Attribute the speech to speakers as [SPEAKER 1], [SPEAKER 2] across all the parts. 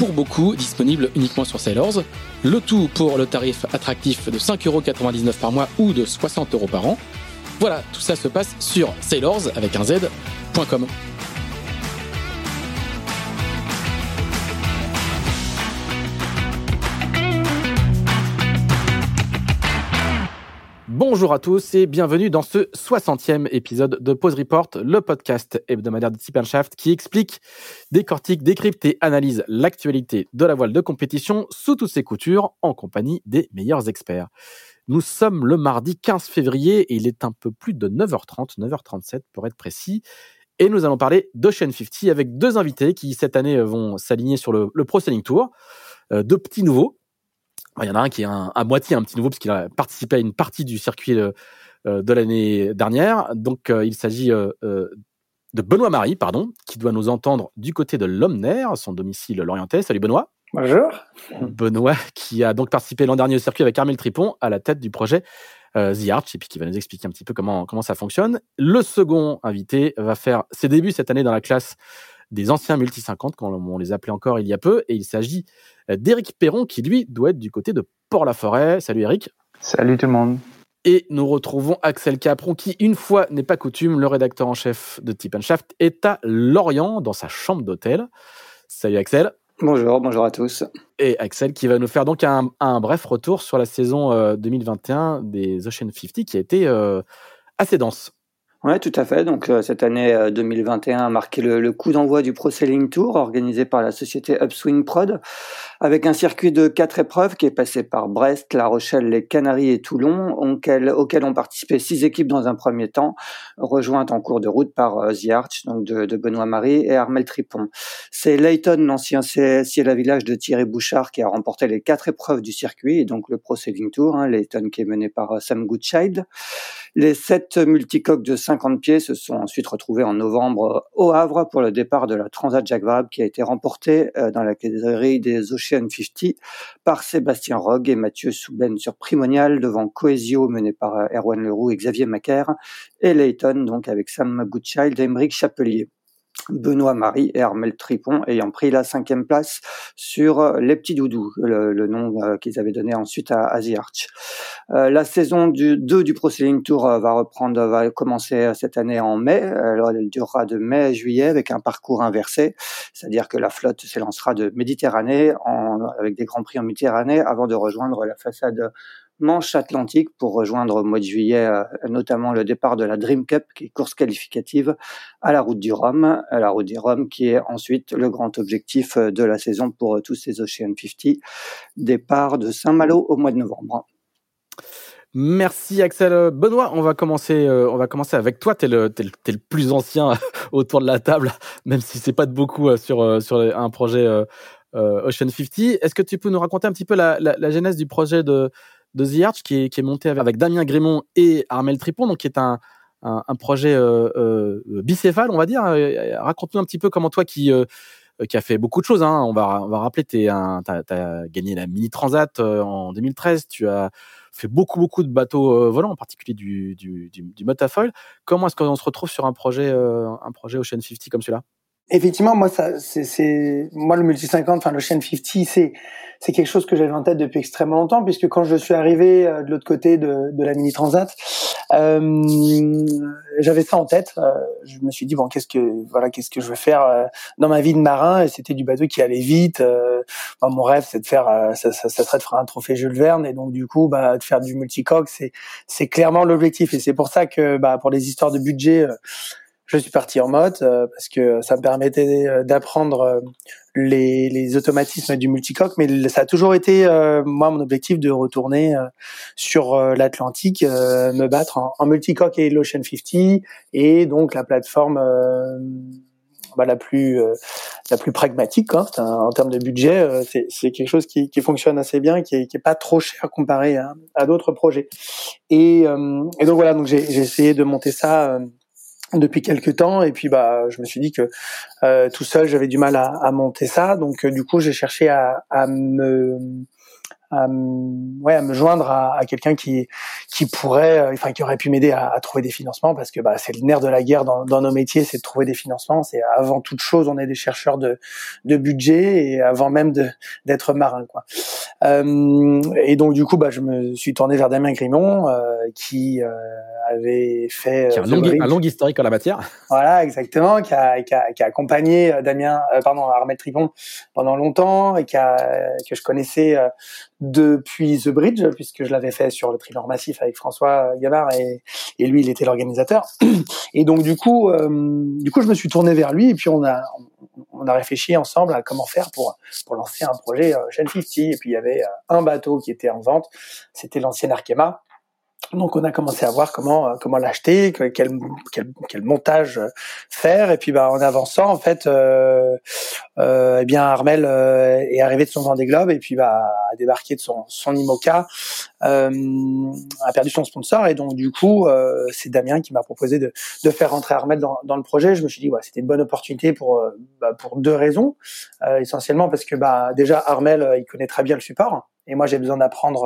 [SPEAKER 1] pour beaucoup disponible uniquement sur Sailors. Le tout pour le tarif attractif de 5,99€ par mois ou de 60€ par an. Voilà, tout ça se passe sur sailors avec un z.com. Bonjour à tous et bienvenue dans ce 60e épisode de Pause Report, le podcast hebdomadaire de Shaft qui explique, décortique, décrypte et analyse l'actualité de la voile de compétition sous toutes ses coutures en compagnie des meilleurs experts. Nous sommes le mardi 15 février et il est un peu plus de 9h30, 9h37 pour être précis. Et nous allons parler d'Ocean 50 avec deux invités qui cette année vont s'aligner sur le, Pro Selling Tour. Euh, deux petits nouveaux, il y en a un qui est à moitié un petit nouveau parce qu'il a participé à une partie du circuit euh, euh, de l'année dernière. Donc euh, il s'agit de Benoît Marie, pardon, qui doit nous entendre du côté de l'Omner, son domicile l'Orientais. Salut Benoît.
[SPEAKER 2] Bonjour.
[SPEAKER 1] Benoît qui a donc participé l'an dernier au circuit avec Armel Tripon à la tête du projet The Arch et puis qui va nous expliquer un petit peu comment comment ça fonctionne. Le second invité va faire ses débuts cette année dans la classe des anciens multi 50, comme on les appelait encore il y a peu, et il s'agit d'Éric Perron qui lui doit être du côté de Port-la-Forêt. Salut Eric.
[SPEAKER 2] Salut tout le monde.
[SPEAKER 1] Et nous retrouvons Axel Capron qui, une fois n'est pas coutume, le rédacteur en chef de Tip Shaft, est à Lorient dans sa chambre d'hôtel. Salut Axel.
[SPEAKER 3] Bonjour, bonjour à tous.
[SPEAKER 1] Et Axel qui va nous faire donc un, bref retour sur la saison 2021 euh, des Ocean 50 qui a été euh, assez dense.
[SPEAKER 3] Oui, tout à fait. Donc euh, cette année 2021 euh, a marqué le, le coup d'envoi du Pro Sailing Tour organisé par la société Upswing Prod, avec un circuit de quatre épreuves qui est passé par Brest, La Rochelle, les Canaries et Toulon, auquel, auquel ont participé six équipes dans un premier temps, rejointes en cours de route par euh, The Arch, donc de, de Benoît Marie et Armel Tripon. C'est Layton, l'ancien à village de Thierry Bouchard, qui a remporté les quatre épreuves du circuit, et donc le Pro Sailing Tour. Hein, Layton qui est mené par Sam Goodchild. Les sept multicoques de 50 pieds se sont ensuite retrouvés en novembre au Havre pour le départ de la Transat Jacques Vabre qui a été remportée euh, dans la catégorie des Ocean 50 par Sébastien Rogue et Mathieu Souben sur Primonial devant Coesio mené par euh, Erwan Leroux et Xavier Macaire et Layton donc avec Sam Goodchild et Émeric Chapelier. Benoît Marie et Armel Tripon ayant pris la cinquième place sur euh, Les Petits Doudous, le, nom euh, qu'ils avaient donné ensuite à, à Arch. Euh, la saison du 2 du Pro Tour va reprendre, va commencer cette année en mai. Elle durera de mai à juillet avec un parcours inversé, c'est-à-dire que la flotte s'élancera de Méditerranée avec des grands prix en Méditerranée avant de rejoindre la façade Manche Atlantique pour rejoindre au mois de juillet euh, notamment le départ de la Dream Cup, qui est course qualificative à la route du Rhum, la route du Rhum, qui est ensuite le grand objectif euh, de la saison pour euh, tous ces Ocean 50, départ de Saint-Malo au mois de novembre.
[SPEAKER 1] Merci Axel. Benoît, on va commencer, on va commencer avec toi. Tu es, le, le plus ancien autour de la table, même si c'est pas de beaucoup sur, sur un projet Ocean 50. Est-ce que tu peux nous raconter un petit peu la, la, la genèse du projet de, de The Arch qui est, qui est monté avec, Damien Grémont et Armel Tripon, donc qui est un, un, projet euh, euh, bicéphale, on va dire. Euh, raconte-nous un petit peu comment toi qui qui a fait beaucoup de choses. Hein. On va on va rappeler, tu as, as, gagné la Mini Transat en 2013. Tu as fait beaucoup beaucoup de bateaux volants, en particulier du du, du, du motafoil. Comment est-ce qu'on se retrouve sur un projet un projet Ocean 50 comme celui-là?
[SPEAKER 2] Effectivement, moi ça c'est moi le multi 50, enfin l'Ocean 50, c'est c'est quelque chose que j'avais en tête depuis extrêmement longtemps, puisque quand je suis arrivé euh, de l'autre côté de, de, la mini transat, J'avais ça en tête. je me suis dit bon, qu'est-ce que voilà, qu'est-ce que je veux faire dans ma vie de marin? Et c'était du bateau qui allait vite. mon rêve, c'est de faire, ça, ça, ça, serait de faire un trophée Jules Verne, et donc du coup, bah, de faire du multicoque, c'est c'est clairement l'objectif. Et c'est pour ça que bah, pour les histoires de budget je suis parti en mode euh, parce que ça me permettait euh, d'apprendre euh, les, les, automatismes du multicoque, mais ça a toujours été moi mon objectif de retourner sur l'Atlantique, me battre en, en, multicoque et l'Ocean 50 et donc la plateforme bah, la plus la plus pragmatique hein, en termes de budget, c'est quelque chose qui, qui, fonctionne assez bien, qui est, qui est pas trop cher comparé à, à d'autres projets. Et, et, donc voilà, donc j'ai essayé de monter ça depuis quelques temps. Et puis bah je me suis dit que euh, tout seul j'avais du mal à, monter ça. Donc euh, du coup j'ai cherché à, à me à, ouais, à me joindre à, à quelqu'un qui qui pourrait, euh, enfin qui aurait pu m'aider à, à, trouver des financements parce que bah, c'est le nerf de la guerre dans, dans nos métiers, c'est de trouver des financements. C'est avant toute chose, on est des chercheurs de de budget et avant même de d'être marin quoi. Euh, et donc du coup, bah, je me suis tourné vers Damien Grimont euh, qui euh, avait fait
[SPEAKER 1] qui a un long, un long, historique en la matière.
[SPEAKER 2] Voilà, exactement, qui a, qui a, qui a accompagné Damien, pardon, Armel Tripon pendant longtemps et qui a, que je connaissais depuis The Bridge, puisque je l'avais fait sur le Trilor Massif avec François Gavard et, lui, il était l'organisateur. Et donc du coup, euh, du coup, je me suis tourné vers lui et puis on a on a réfléchi ensemble à comment faire pour pour lancer un projet euh, 50. Et puis il y avait euh, un bateau qui était en vente, c'était l'ancien Arkema donc on a commencé à voir comment euh, comment l'acheter, quel, quel, quel montage euh, faire et puis bah en avançant en fait euh, euh, eh bien Armel euh, est arrivé de son Vendée Globe et puis bah a débarqué de son son Imoca a perdu son sponsor et donc du coup c'est Damien qui m'a proposé de de faire rentrer Armel dans dans le projet. Je me suis dit ouais, c'était une bonne opportunité pour bah, pour deux raisons essentiellement parce que bah déjà Armel il connaît très bien le support et moi, j'ai besoin d'apprendre.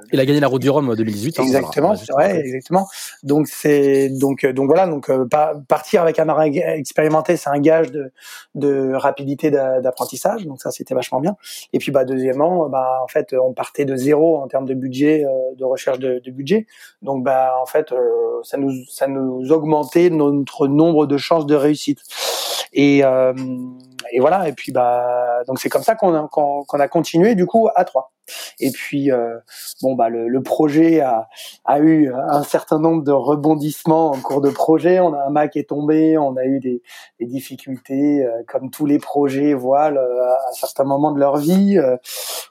[SPEAKER 2] Euh,
[SPEAKER 1] il a gagné la Route du Rhum en 2018.
[SPEAKER 2] Hein, exactement, ouais, exactement. Donc c'est donc donc voilà, donc euh, partir avec un marin expérimenté, c'est un gage de de rapidité d'apprentissage. Donc ça, c'était vachement bien. Et puis bah deuxièmement, bah en fait, on partait de zéro en termes de budget, euh, de recherche de, de, budget. Donc bah en fait, euh, ça nous ça nous augmentait notre nombre de chances de réussite. Et et voilà. Et puis bah donc c'est comme ça qu'on a, qu'on a continué du coup à trois. Et puis euh, bon bah le, le projet a, a, eu un certain nombre de rebondissements en cours de projet. On a un Mac qui est tombé, on a eu des, des difficultés euh, comme tous les projets voient à certains moments de leur vie. Euh,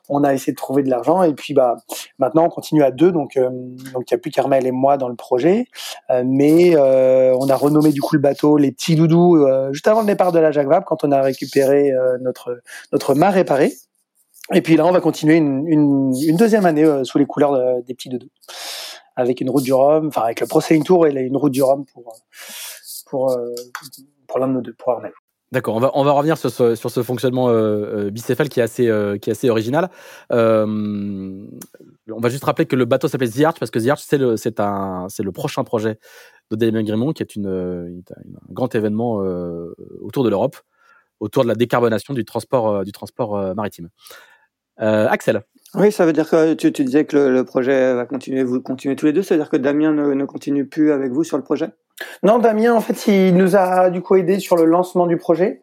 [SPEAKER 2] on a essayé de trouver de l'argent et puis bah maintenant on continue à deux donc donc il y a plus Carmel et moi dans le projet, mais on a renommé du coup le bateau les petits doudous juste avant départ de la Jacques Vabre quand on a récupéré notre notre mât réparé. Et puis là, on va continuer une, une, deuxième année euh, sous les couleurs des petits doudous, avec une route du Rhum, enfin avec le Pro Tour et une route du Rhum pour pour euh, pour l'un de nos deux, pour Armel.
[SPEAKER 1] D'accord, on va, on va revenir sur ce, sur ce fonctionnement euh, bicéphale qui est assez, qui est assez original. on va juste rappeler que le bateau s'appelle The parce que The c'est le, c'est un, c'est le prochain projet de Damien Grimont qui est une, un grand événement autour de l'Europe, autour de la décarbonation du transport, du transport maritime. Euh, Axel.
[SPEAKER 3] Oui, ça veut dire que tu, tu disais que le, projet va continuer, vous continuez tous les deux, ça veut dire que Damien ne, ne continue plus avec vous sur le projet?
[SPEAKER 2] Non, Damien, en fait, il nous a du coup aidé sur le lancement du projet.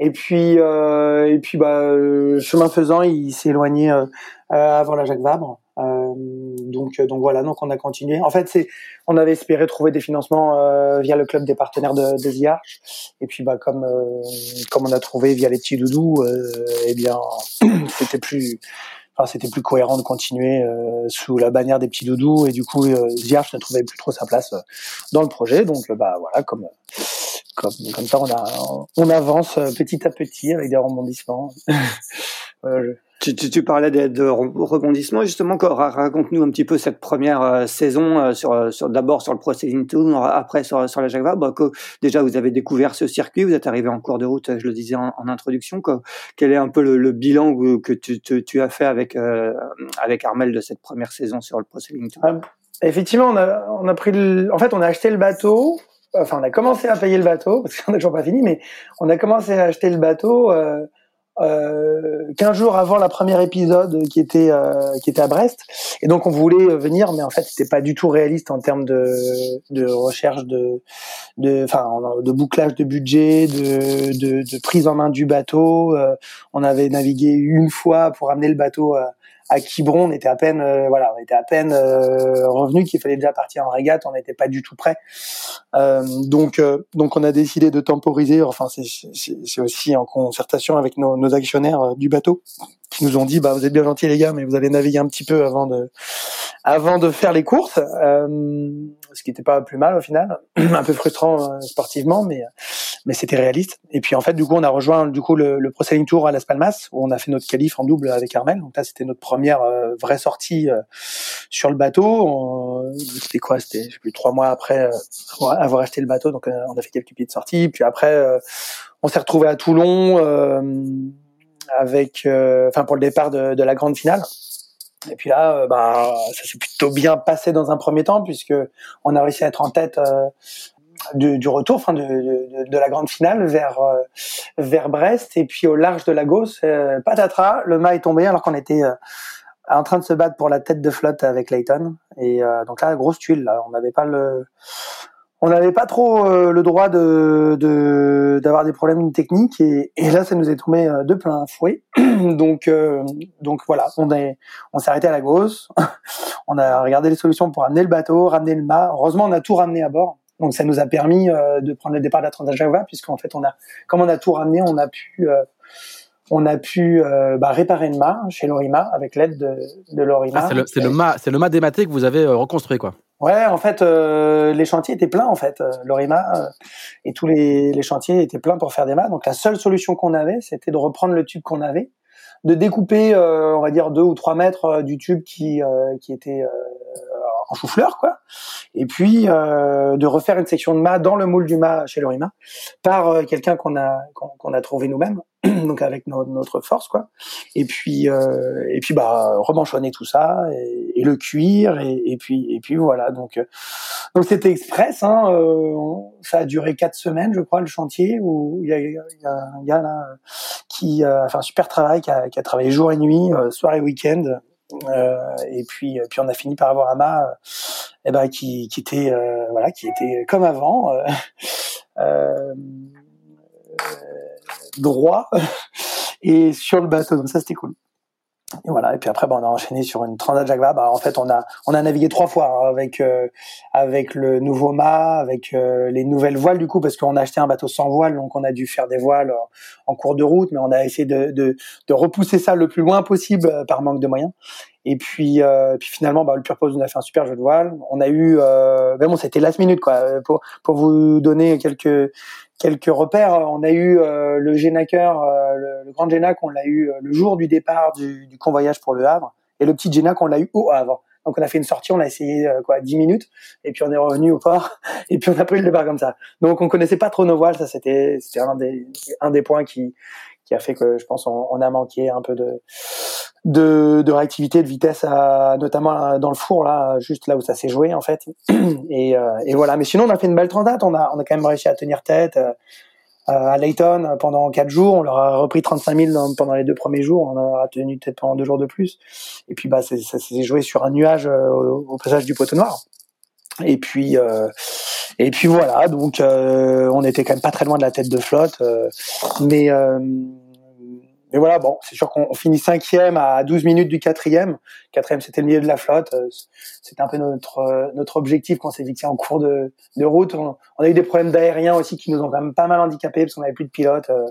[SPEAKER 2] Et puis, euh, et puis, bah, euh, chemin faisant, il s'est éloigné euh, euh avant la Jacques Vabre. Euh, donc, donc voilà, donc on a continué. En fait, c'est, on avait espéré trouver des financements via le club des partenaires de, de The Arch. Et puis, bah, comme comme on a trouvé via les petits doudous, eh bien, c'était plus Enfin, c'était plus cohérent de continuer euh, sous la bannière des petits doudous et du coup euh, Zierch ne trouvait plus trop sa place euh, dans le projet donc bah voilà comme comme, comme ça, on, a, on avance euh, petit à petit avec des rebondissements.
[SPEAKER 3] tu, tu, tu, parlais de, de rebondissements, justement. Raconte-nous un petit peu cette première euh, saison euh, sur, sur d'abord sur le Processing Tour, après sur, sur la Java. Bah, déjà, vous avez découvert ce circuit, vous êtes arrivé en cours de route, je le disais en, en introduction. Que, quel est un peu le, le bilan que tu, tu, tu, as fait avec, euh, avec Armel de cette première saison sur le Processing Tour
[SPEAKER 2] ah, Effectivement, on a, on a pris le, en fait, on a acheté le bateau enfin on a commencé à payer le bateau parce qu'on n'a toujours pas fini, mais on a commencé à acheter le bateau euh, euh, 15 jours avant la première épisode qui était euh, qui était à Brest. Et donc on voulait venir mais en fait c'était pas du tout réaliste en termes de de recherche de de enfin de bouclage de budget de, de, de prise en main du bateau. Euh, on avait navigué une fois pour amener le bateau à, à Quiberon, on était à peine, euh, voilà, on était à peine euh, revenu qu'il fallait déjà partir en régate, on n'était pas du tout prêt. Euh, donc, euh, donc on a décidé de temporiser. Enfin, c'est aussi en concertation avec nos, nos actionnaires du bateau qui nous ont dit, bah, vous êtes bien gentils les gars, mais vous allez naviguer un petit peu avant de, avant de faire les courses, euh, ce qui n'était pas plus mal au final, un peu frustrant euh, sportivement, mais mais c'était réaliste. Et puis en fait, du coup, on a rejoint du coup le, le Pro Tour à Las Palmas où on a fait notre qualif en double avec Armel. Donc là, c'était notre première euh, vraie sortie euh, sur le bateau. C'était quoi? C'était plus trois mois après avoir acheté le bateau. Donc on a fait quelques pieds de sortie. Puis après, on s'est retrouvé à Toulon avec, enfin pour le départ de, de la grande finale. Et puis là, euh, bah, ça s'est plutôt bien passé dans un premier temps puisque on a réussi à être en tête euh, du, du, retour, enfin de, de, de, la grande finale vers euh, vers Brest. Et puis au large de Lagos, patatras, le mât est tombé alors qu'on était en train de se battre pour la tête de flotte avec Layton et donc là grosse tuile là, on n'avait pas le on n'avait pas trop euh, le droit de d'avoir des problèmes techniques. Et, et, là ça nous est tombé euh, de plein fouet. Donc euh, donc voilà on est on s'est arrêté à la gauche. On a regardé les solutions pour amener le bateau ramener le mât. Heureusement on a tout ramené à bord donc ça nous a permis de prendre le départ de la Transjava puisqu'en fait on a comme on a tout ramené on a pu on a pu bah, réparer le mât chez Lorima avec l'aide de, de Lorima.
[SPEAKER 1] Ah, c'est le, le mât, c'est le mât dématé que vous avez reconstruit quoi.
[SPEAKER 2] Ouais, en fait, euh, les chantiers étaient pleins en fait. Euh, Lorima euh, et tous les, les, chantiers étaient pleins pour faire des mâts. Donc la seule solution qu'on avait, c'était de reprendre le tube qu'on avait, de découper, euh, on va dire deux ou trois mètres du tube qui qui était en chou-fleur, quoi. Et puis de refaire une section de mât dans le moule du mât chez Lorima par quelqu'un qu'on a qu'on a trouvé nous-mêmes donc avec notre force quoi et puis euh, et puis bah remanchonner tout ça et, le cuir et, puis et puis voilà donc euh, donc c'était express hein, euh, ça a duré quatre semaines je crois le chantier où il y a, un gars là qui a fait un super travail qui a, qui a travaillé jour et nuit euh, soir et week-end euh, et puis puis on a fini par avoir un mât eh ben qui qui était voilà qui était comme avant euh, droit et sur le bateau. Donc ça, c'était cool. Et voilà. Et puis après, bah, on a enchaîné sur une Transat Jacques Bah, en fait, on a on a navigué trois fois hein, avec euh, avec le nouveau mât, avec euh, les nouvelles voiles du coup, parce qu'on a acheté un bateau sans voile, donc on a dû faire des voiles en, cours de route, mais on a essayé de, de, de repousser ça le plus loin possible euh, par manque de moyens. Et puis, euh, puis finalement, bah, le Purpose nous a fait un super jeu de voile. On a eu, euh, bon, c'était last minute quoi. Pour pour vous donner quelques quelques repères. On a eu euh, le Génaker, euh, le, le, Grand Génac, on l'a eu euh, le jour du départ du, du, convoyage pour le Havre, et le petit Génac, on l'a eu au Havre. Donc on a fait une sortie, on a essayé quoi 10 minutes, et puis on est revenu au port, et puis on a pris le départ comme ça. Donc on connaissait pas trop nos voiles, ça c'était c'était un des un des points qui qui a fait que je pense on, on a manqué un peu de de, de réactivité, de vitesse, à, notamment dans le four là, juste là où ça s'est joué en fait. Et, euh, et, voilà. Mais sinon, on a fait une belle transat. On a, on a quand même réussi à tenir tête euh, à Layton pendant quatre jours. On leur a repris 35 000 pendant les deux premiers jours. On a tenu tête pendant deux jours de plus. Et puis bah, ça s'est joué sur un nuage euh, au, passage du poteau noir. Et puis euh, et puis voilà. Donc euh, on était quand même pas très loin de la tête de flotte, mais mais voilà, bon, c'est sûr qu'on finit cinquième à 12 minutes du quatrième. Quatrième, c'était le milieu de la flotte. Euh, c'était un peu notre euh, notre objectif qu'on s'est fixé en cours de, de route. On, a eu des problèmes d'aérien aussi qui nous ont quand même pas mal handicapés parce qu'on avait plus de pilotes euh,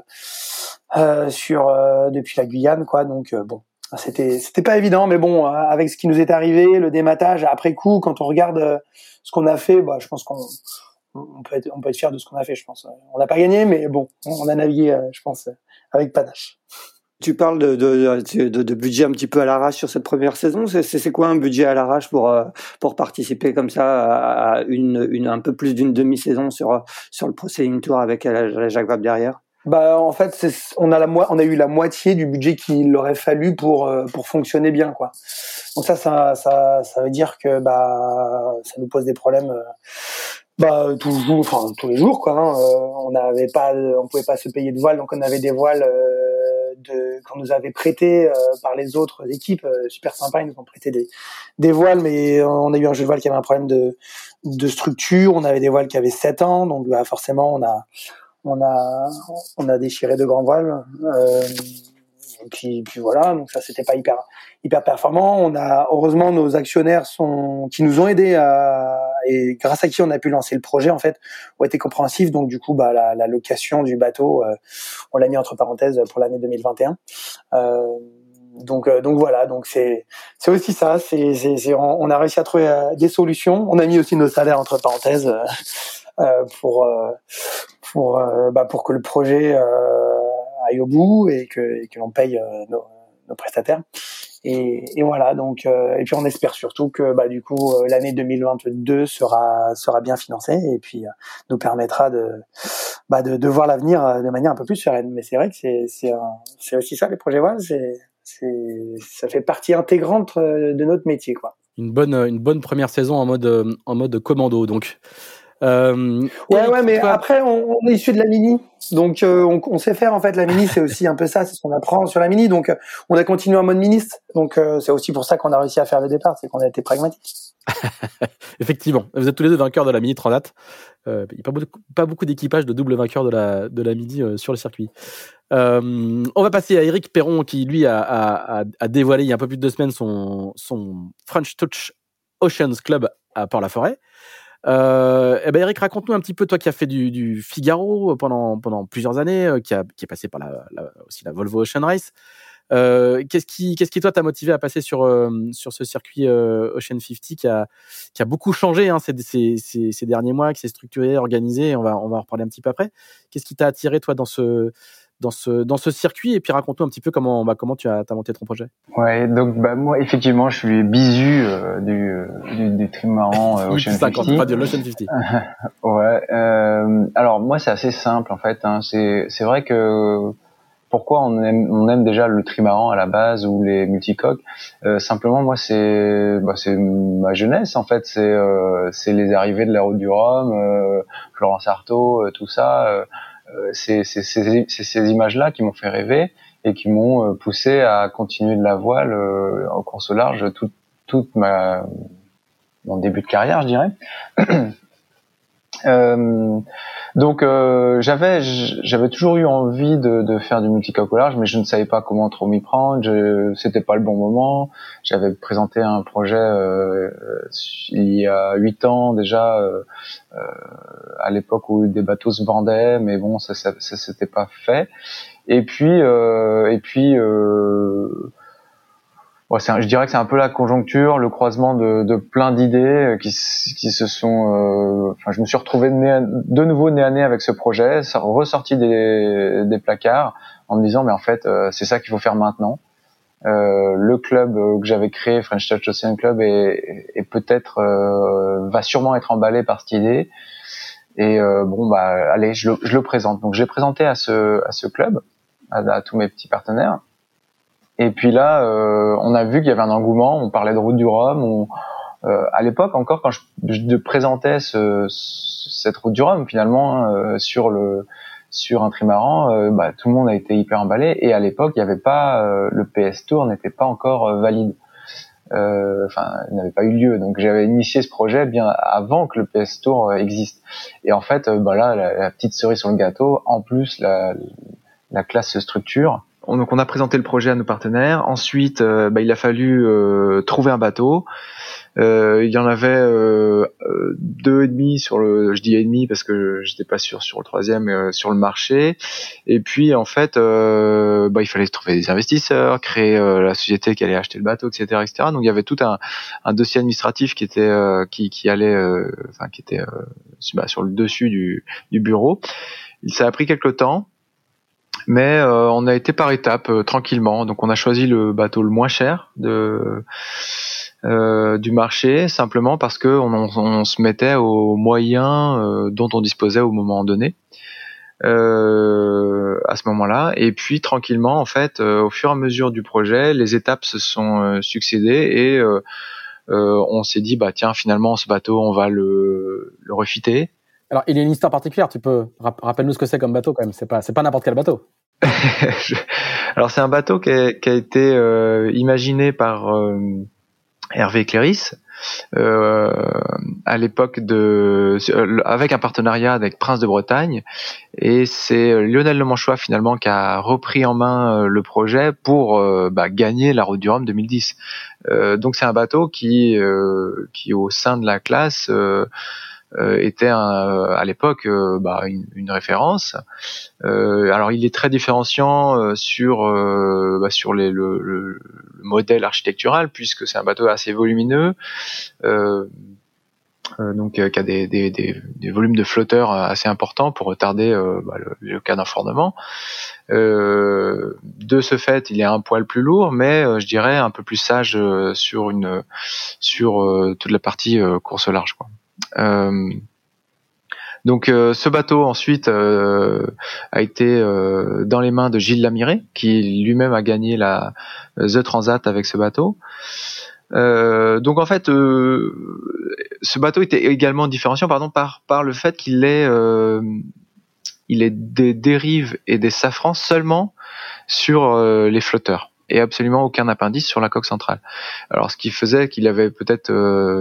[SPEAKER 2] euh sur depuis la Guyane, quoi. Donc bon, c'était c'était pas évident, mais bon, avec ce qui nous est arrivé, le dématage après coup, quand on regarde ce qu'on a fait, bah, je pense qu'on on peut être on peut être fier de ce qu'on a fait, je pense. On n'a pas gagné, mais bon, on a navigué, je pense, avec panache.
[SPEAKER 3] Tu parles de, de, de, de, budget un petit peu à l'arrache sur cette première saison. C'est quoi un budget à l'arrache pour euh, pour participer comme ça à une, une un peu plus d'une demi-saison sur sur le Pro Sailing Tour avec la, Jacques Vabre derrière?
[SPEAKER 2] Bah en fait, on a la on a eu la moitié du budget qu'il aurait fallu pour euh, pour fonctionner bien quoi. Donc ça ça ça ça veut dire que bah ça nous pose des problèmes. Euh, bah toujours, enfin tous les jours quoi. Hein. on n'avait pas, on pouvait pas se payer de voiles, donc on avait des voiles de qu'on nous avait prêté par les autres équipes, super sympa, ils nous ont prêté des, des voiles, mais on a eu un jeu de voile qui avait un problème de, de structure, on avait des voiles qui avaient 7 ans, donc bah, forcément on a on a on a déchiré de grands voiles. Euh, et puis, puis voilà, donc ça c'était pas hyper hyper performant. On a heureusement nos actionnaires sont qui nous ont aidés à, et grâce à qui on a pu lancer le projet en fait ont été compréhensifs. Donc du coup bah la, la location du bateau euh, on l'a mis entre parenthèses pour l'année 2021. Euh, donc euh, donc voilà donc c'est c'est aussi ça c'est c'est on, a réussi à trouver euh, des solutions. On a mis aussi nos salaires entre parenthèses. Euh, pour pour bah, pour que le projet aille au bout et que et que l'on paye nos, nos prestataires. Et, voilà donc euh, et puis on espère surtout que bah du coup euh, l'année 2022 sera sera bien financée et puis euh, nous permettra de bah de, de voir l'avenir de manière un peu plus sereine. Mais c'est vrai que c'est c'est c'est aussi ça les projets voilà c'est c'est ça fait partie intégrante de notre métier quoi.
[SPEAKER 1] Une bonne une bonne première saison en mode en mode commando donc
[SPEAKER 2] euh, ouais, ouais, mais après, on, on, est issu de la mini, donc euh, on, on, sait faire en fait. La mini, c'est aussi un peu ça, c'est ce qu'on apprend sur la mini. Donc, on a continué en mode ministe. Donc, euh, c'est aussi pour ça qu'on a réussi à faire le départ, c'est qu'on a été pragmatique.
[SPEAKER 1] Effectivement, vous êtes tous les deux vainqueurs de la mini Transat. Euh, il n'y a pas beaucoup, beaucoup d'équipage de double vainqueur de la de la mini euh, sur le circuit. on va passer à Eric Perron qui lui a, a, a, dévoilé il y a un peu plus de deux semaines son son French Touch Oceans Club à Port-la-Forêt. Euh, eh ben Eric, raconte-nous un petit peu, toi qui as fait du, Figaro pendant, pendant plusieurs années, euh, qui, a, qui est passé par la, aussi la Volvo Ocean Race. Euh, qu'est-ce qui, qu'est-ce qui toi t'a motivé à passer sur euh, sur ce circuit euh, Ocean 50 qui a qui a beaucoup changé hein, ces, ces, derniers mois, qui s'est structuré, organisé. On va on va en reparler un petit peu après. Qu'est-ce qui t'a attiré toi dans ce dans ce dans ce circuit et puis raconte-nous un petit peu comment bah, comment tu as, as monté ton projet.
[SPEAKER 4] Ouais, donc bah moi effectivement, je suis bisu euh, du, du, du trimaran euh, Ocean 50.
[SPEAKER 1] pas de l'Ocean 50.
[SPEAKER 4] ouais, euh, alors moi c'est assez simple en fait hein. c'est c'est vrai que pourquoi on aime on aime déjà le trimaran à la base ou les multicoques euh, simplement moi c'est bah, c'est ma jeunesse en fait c'est euh, c'est les arrivées de la route du Rhum euh, Florence Artaud tout ça euh, c'est ces images-là qui m'ont fait rêver et qui m'ont euh, poussé à continuer de la voile euh, en course au large toute, toute ma mon début de carrière, je dirais. Euh, donc euh, j'avais j'avais toujours eu envie de, de faire du large, mais je ne savais pas comment trop m'y prendre. Je, c'était pas le bon moment. J'avais présenté un projet euh, il y a huit ans déjà, euh, euh, à l'époque où des bateaux se vendaient, mais bon ça ça, ça s'était pas fait. Et puis et puis Ouais, un, je dirais que c'est un peu la conjoncture, le croisement de, de plein d'idées euh, qui, qui se sont. Euh, enfin, je me suis retrouvé de nouveau nez à nez avec ce projet, ressorti des, des placards en me disant mais en fait euh, c'est ça qu'il faut faire maintenant. Euh, le club que j'avais créé, French Touch Ocean Club, est, est peut-être va sûrement être emballé par cette idée. Et bon bah allez, je le, je le présente. Donc je l'ai présenté à ce à ce club, à, à tous mes petits partenaires. Et puis là, euh, on a vu qu'il y avait un engouement. On parlait de route du Rhum. On, euh, à l'époque, encore quand je, je présentais ce, cette route du Rhum, finalement, hein, sur le sur un trimaran, euh, bah, tout le monde a été hyper emballé. Et à l'époque, il n'y avait pas euh, le PS Tour n'était pas encore euh, valide. Enfin, il n'avait pas eu lieu. Donc j'avais initié ce projet bien avant que le PS Tour existe. Et en fait, bah là, la, petite cerise sur le gâteau, en plus la, la classe structure donc on a présenté le projet à nos partenaires. Ensuite, euh, bah, il a fallu euh, trouver un bateau. Euh, il y en avait deux et demi sur le, je dis et demi parce que j'étais pas sûr sur le troisième sur le marché. Et puis en fait, bah, il fallait trouver des investisseurs, créer la société qui allait acheter le bateau, etc., etc. Donc il y avait tout un, dossier administratif qui était qui, qui allait, enfin qui était bah, sur le dessus du, du bureau. Ça a pris quelques temps mais euh, on a été par étapes euh, tranquillement. Donc on a choisi le bateau le moins cher de euh, du marché simplement parce que on, on, se mettait aux moyens dont on disposait au moment donné. à ce moment-là. Et puis tranquillement, en fait, au fur et à mesure du projet, les étapes se sont succédées et on s'est dit, bah tiens, finalement, ce bateau, on va le, le refiter.
[SPEAKER 1] Alors, il y a une histoire particulière. Tu peux rappelle-nous ce que c'est comme bateau quand même. C'est pas, c'est pas n'importe quel bateau.
[SPEAKER 4] Alors c'est un bateau qui a, été euh, imaginé par euh, Hervé Cléris euh, à l'époque de avec un partenariat avec Prince de Bretagne et c'est Lionel Lemanchois finalement qui a repris en main le projet pour bah, gagner la Route du Rhum 2010. donc c'est un bateau qui qui au sein de la classe euh, était à l'époque euh, bah, une, référence. Euh, alors il est très différenciant sur bah, sur les, le, le, modèle architectural puisque c'est un bateau assez volumineux. donc qui a des, des, des, volumes de flotteurs assez importants pour retarder bah, le, le, cas d'enfournement. Euh, de ce fait, il est un poil plus lourd, mais je dirais un peu plus sage sur une sur toute la partie course large. Quoi. Euh, donc euh, ce bateau ensuite euh, a été dans les mains de Gilles Lamiré, qui lui-même a gagné la The Transat avec ce bateau. donc en fait, ce bateau était également différenciant pardon, par, par le fait qu'il est, il est des dérives et des safrans seulement sur les flotteurs et absolument aucun appendice sur la coque centrale. Alors ce qui faisait qu'il avait peut-être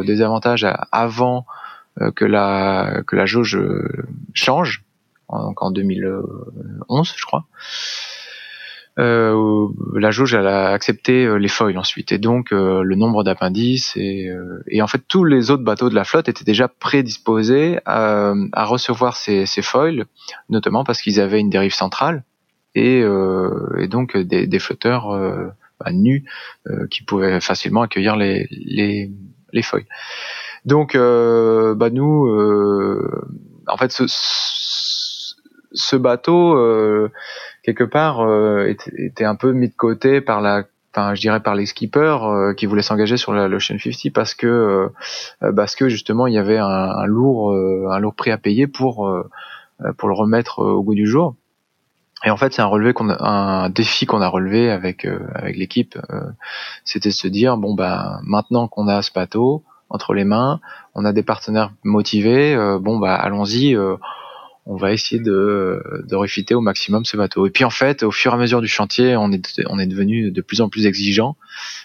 [SPEAKER 4] des avantages avant euh, que la que la jauge euh, change, donc en 2011 je crois. Euh, la jauge elle a accepté les foils ensuite et donc le nombre d'appendices et, et, en fait tous les autres bateaux de la flotte étaient déjà prédisposés à, à recevoir ces, ces, foils notamment parce qu'ils avaient une dérive centrale et, et donc des, des flotteurs bah, nus qui pouvaient facilement accueillir les, les, les foils. Donc, euh, bah nous, euh, en fait, ce, ce bateau euh, quelque part était, un peu mis de côté par la enfin je dirais par les skippers qui voulaient s'engager sur la l'Ocean 50 parce que parce que justement il y avait un, lourd un lourd prix à payer pour pour le remettre au goût du jour. Et en fait c'est un relevé qu'on un défi qu'on a relevé avec avec l'équipe c'était de se dire bon bah maintenant qu'on a ce bateau entre les mains, on a des partenaires motivés, euh, bon bah allons-y, euh, on va essayer de, de refiter au maximum ce bateau. Et puis en fait, au fur et à mesure du chantier, on est on est devenu de plus en plus exigeant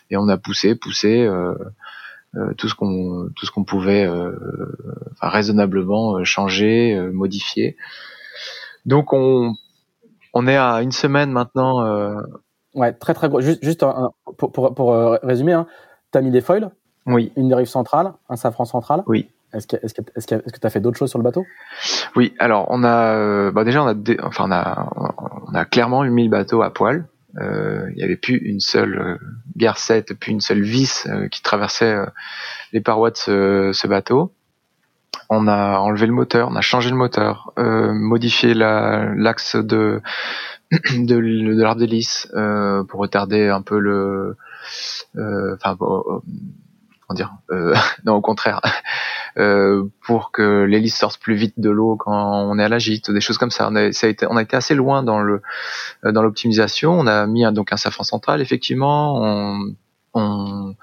[SPEAKER 4] et on a poussé, poussé euh, tout ce qu'on tout ce qu'on pouvait raisonnablement changer, modifier. Donc on on est à une semaine maintenant.
[SPEAKER 1] Ouais, très très gros. Juste, juste pour, pour, pour résumer, hein, t'as mis des foils
[SPEAKER 4] oui.
[SPEAKER 1] Une dérive centrale, un safran central.
[SPEAKER 4] Oui.
[SPEAKER 1] Est-ce que est-ce que est-ce que est-ce que tu as fait d'autres choses sur le bateau?
[SPEAKER 4] Oui, alors on a euh, bah déjà on a enfin on a on a clairement mis le bateau à poil. Euh, il y avait plus une seule euh, garcette, plus une seule vis euh, qui traversait les parois de ce, ce, bateau. On a enlevé le moteur, on a changé le moteur, modifié la, l'axe de de, de l'arbre d'hélice pour retarder un peu le enfin dire euh, non au contraire euh, pour que l'hélice sorte plus vite de l'eau quand on est à la gîte des choses comme ça. On a, ça a été on a été assez loin dans le euh, dans l'optimisation. On a mis un, donc un safran central effectivement. On, on,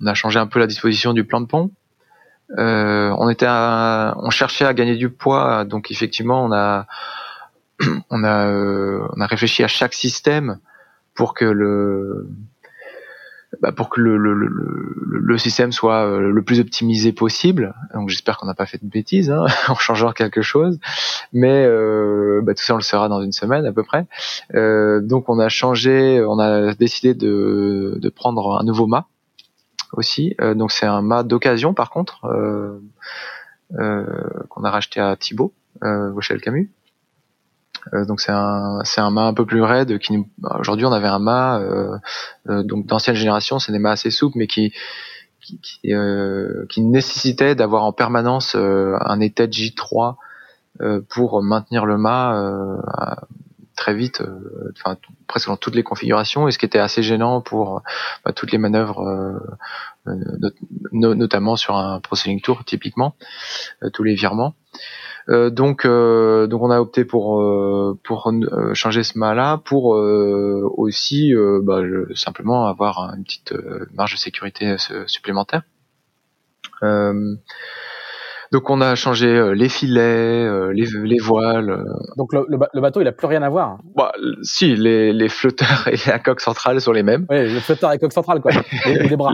[SPEAKER 4] on a changé un peu la disposition du plan de pont. Euh, on était on cherchait à gagner du poids. Donc effectivement on a on a on a réfléchi à chaque système pour que le bah, pour que le, le, le, le, système soit euh, le plus optimisé possible. Donc j'espère qu'on n'a pas fait de bêtises hein, en changeant quelque chose, mais euh, bah, tout ça on le saura dans une semaine à peu près. Euh, donc on a changé, on a décidé de, de prendre un nouveau mât aussi. Euh, donc c'est un mât d'occasion par contre euh, euh, qu'on a racheté à Thibaut, euh, Camus. Euh, donc c'est un c'est un mât un peu plus raide qui aujourd'hui on avait un mât euh, euh, donc d'ancienne génération c'est des mâts assez souples mais qui qui, qui, euh, nécessitait d'avoir en permanence un état de J3 pour maintenir le mât très vite, enfin presque dans toutes les configurations, et ce qui était assez gênant pour bah, toutes les manœuvres, notamment sur un Pro Tour typiquement, tous les virements. Euh, donc, euh, donc on a opté pour euh, pour changer ce mât-là pour aussi bah, simplement avoir une petite marge de sécurité supplémentaire. Donc on a changé les filets, les, les voiles.
[SPEAKER 1] Donc le, le, bateau, il a plus rien à voir.
[SPEAKER 4] Bah, si, les, les flotteurs et la coque centrale sont les mêmes.
[SPEAKER 1] Oui, le flotteur et la coque centrale, quoi. et les bras.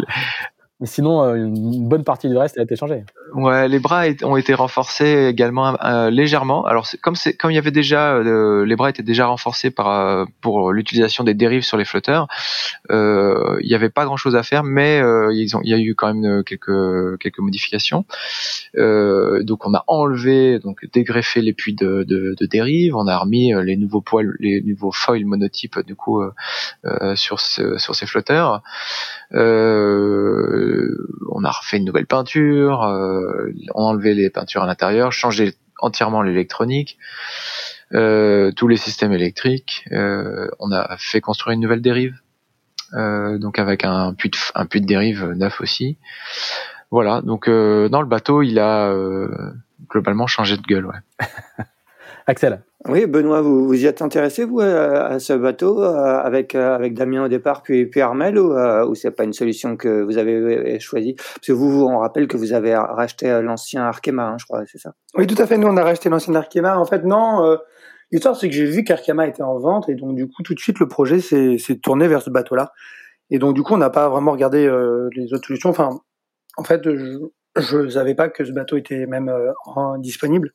[SPEAKER 1] Mais sinon, euh, une bonne partie du reste a été changée.
[SPEAKER 4] Ouais, les bras ont été renforcés également euh, légèrement. Alors comme comme il y avait déjà euh, les bras étaient déjà renforcés par pour l'utilisation des dérives sur les flotteurs, il n'y avait pas grand chose à faire, mais il y a eu quand même quelques quelques modifications. donc on a enlevé donc dégreffé les puits de, de, de dérive, on a remis les nouveaux poils, les nouveaux foils monotypes du coup sur sur ces flotteurs. Euh, on a refait une nouvelle peinture, euh, on a enlevé les peintures à l'intérieur, changé entièrement l'électronique, euh, tous les systèmes électriques. on a fait construire une nouvelle dérive, donc avec un puits de, un puits de dérive neuf aussi. Voilà, donc dans le bateau, il a globalement changé de gueule. Ouais.
[SPEAKER 1] Axel.
[SPEAKER 3] Oui, Benoît, vous vous y êtes intéressé vous à, ce bateau euh, avec euh, avec Damien au départ puis puis Armel ou euh, ou c'est pas une solution que vous avez choisie? Parce que vous, on rappelle que vous avez racheté l'ancien Arkema, hein, je crois, c'est ça?
[SPEAKER 2] Oui, tout à fait. Nous, on a racheté l'ancien Arkema. En fait, non. L'histoire, c'est que j'ai vu qu'Arkema était en vente et donc du coup, tout de suite, le projet s'est tourné vers ce bateau-là. Et donc du coup, on n'a pas vraiment regardé les autres solutions. Enfin, en fait, je ne savais pas que ce bateau était même disponible.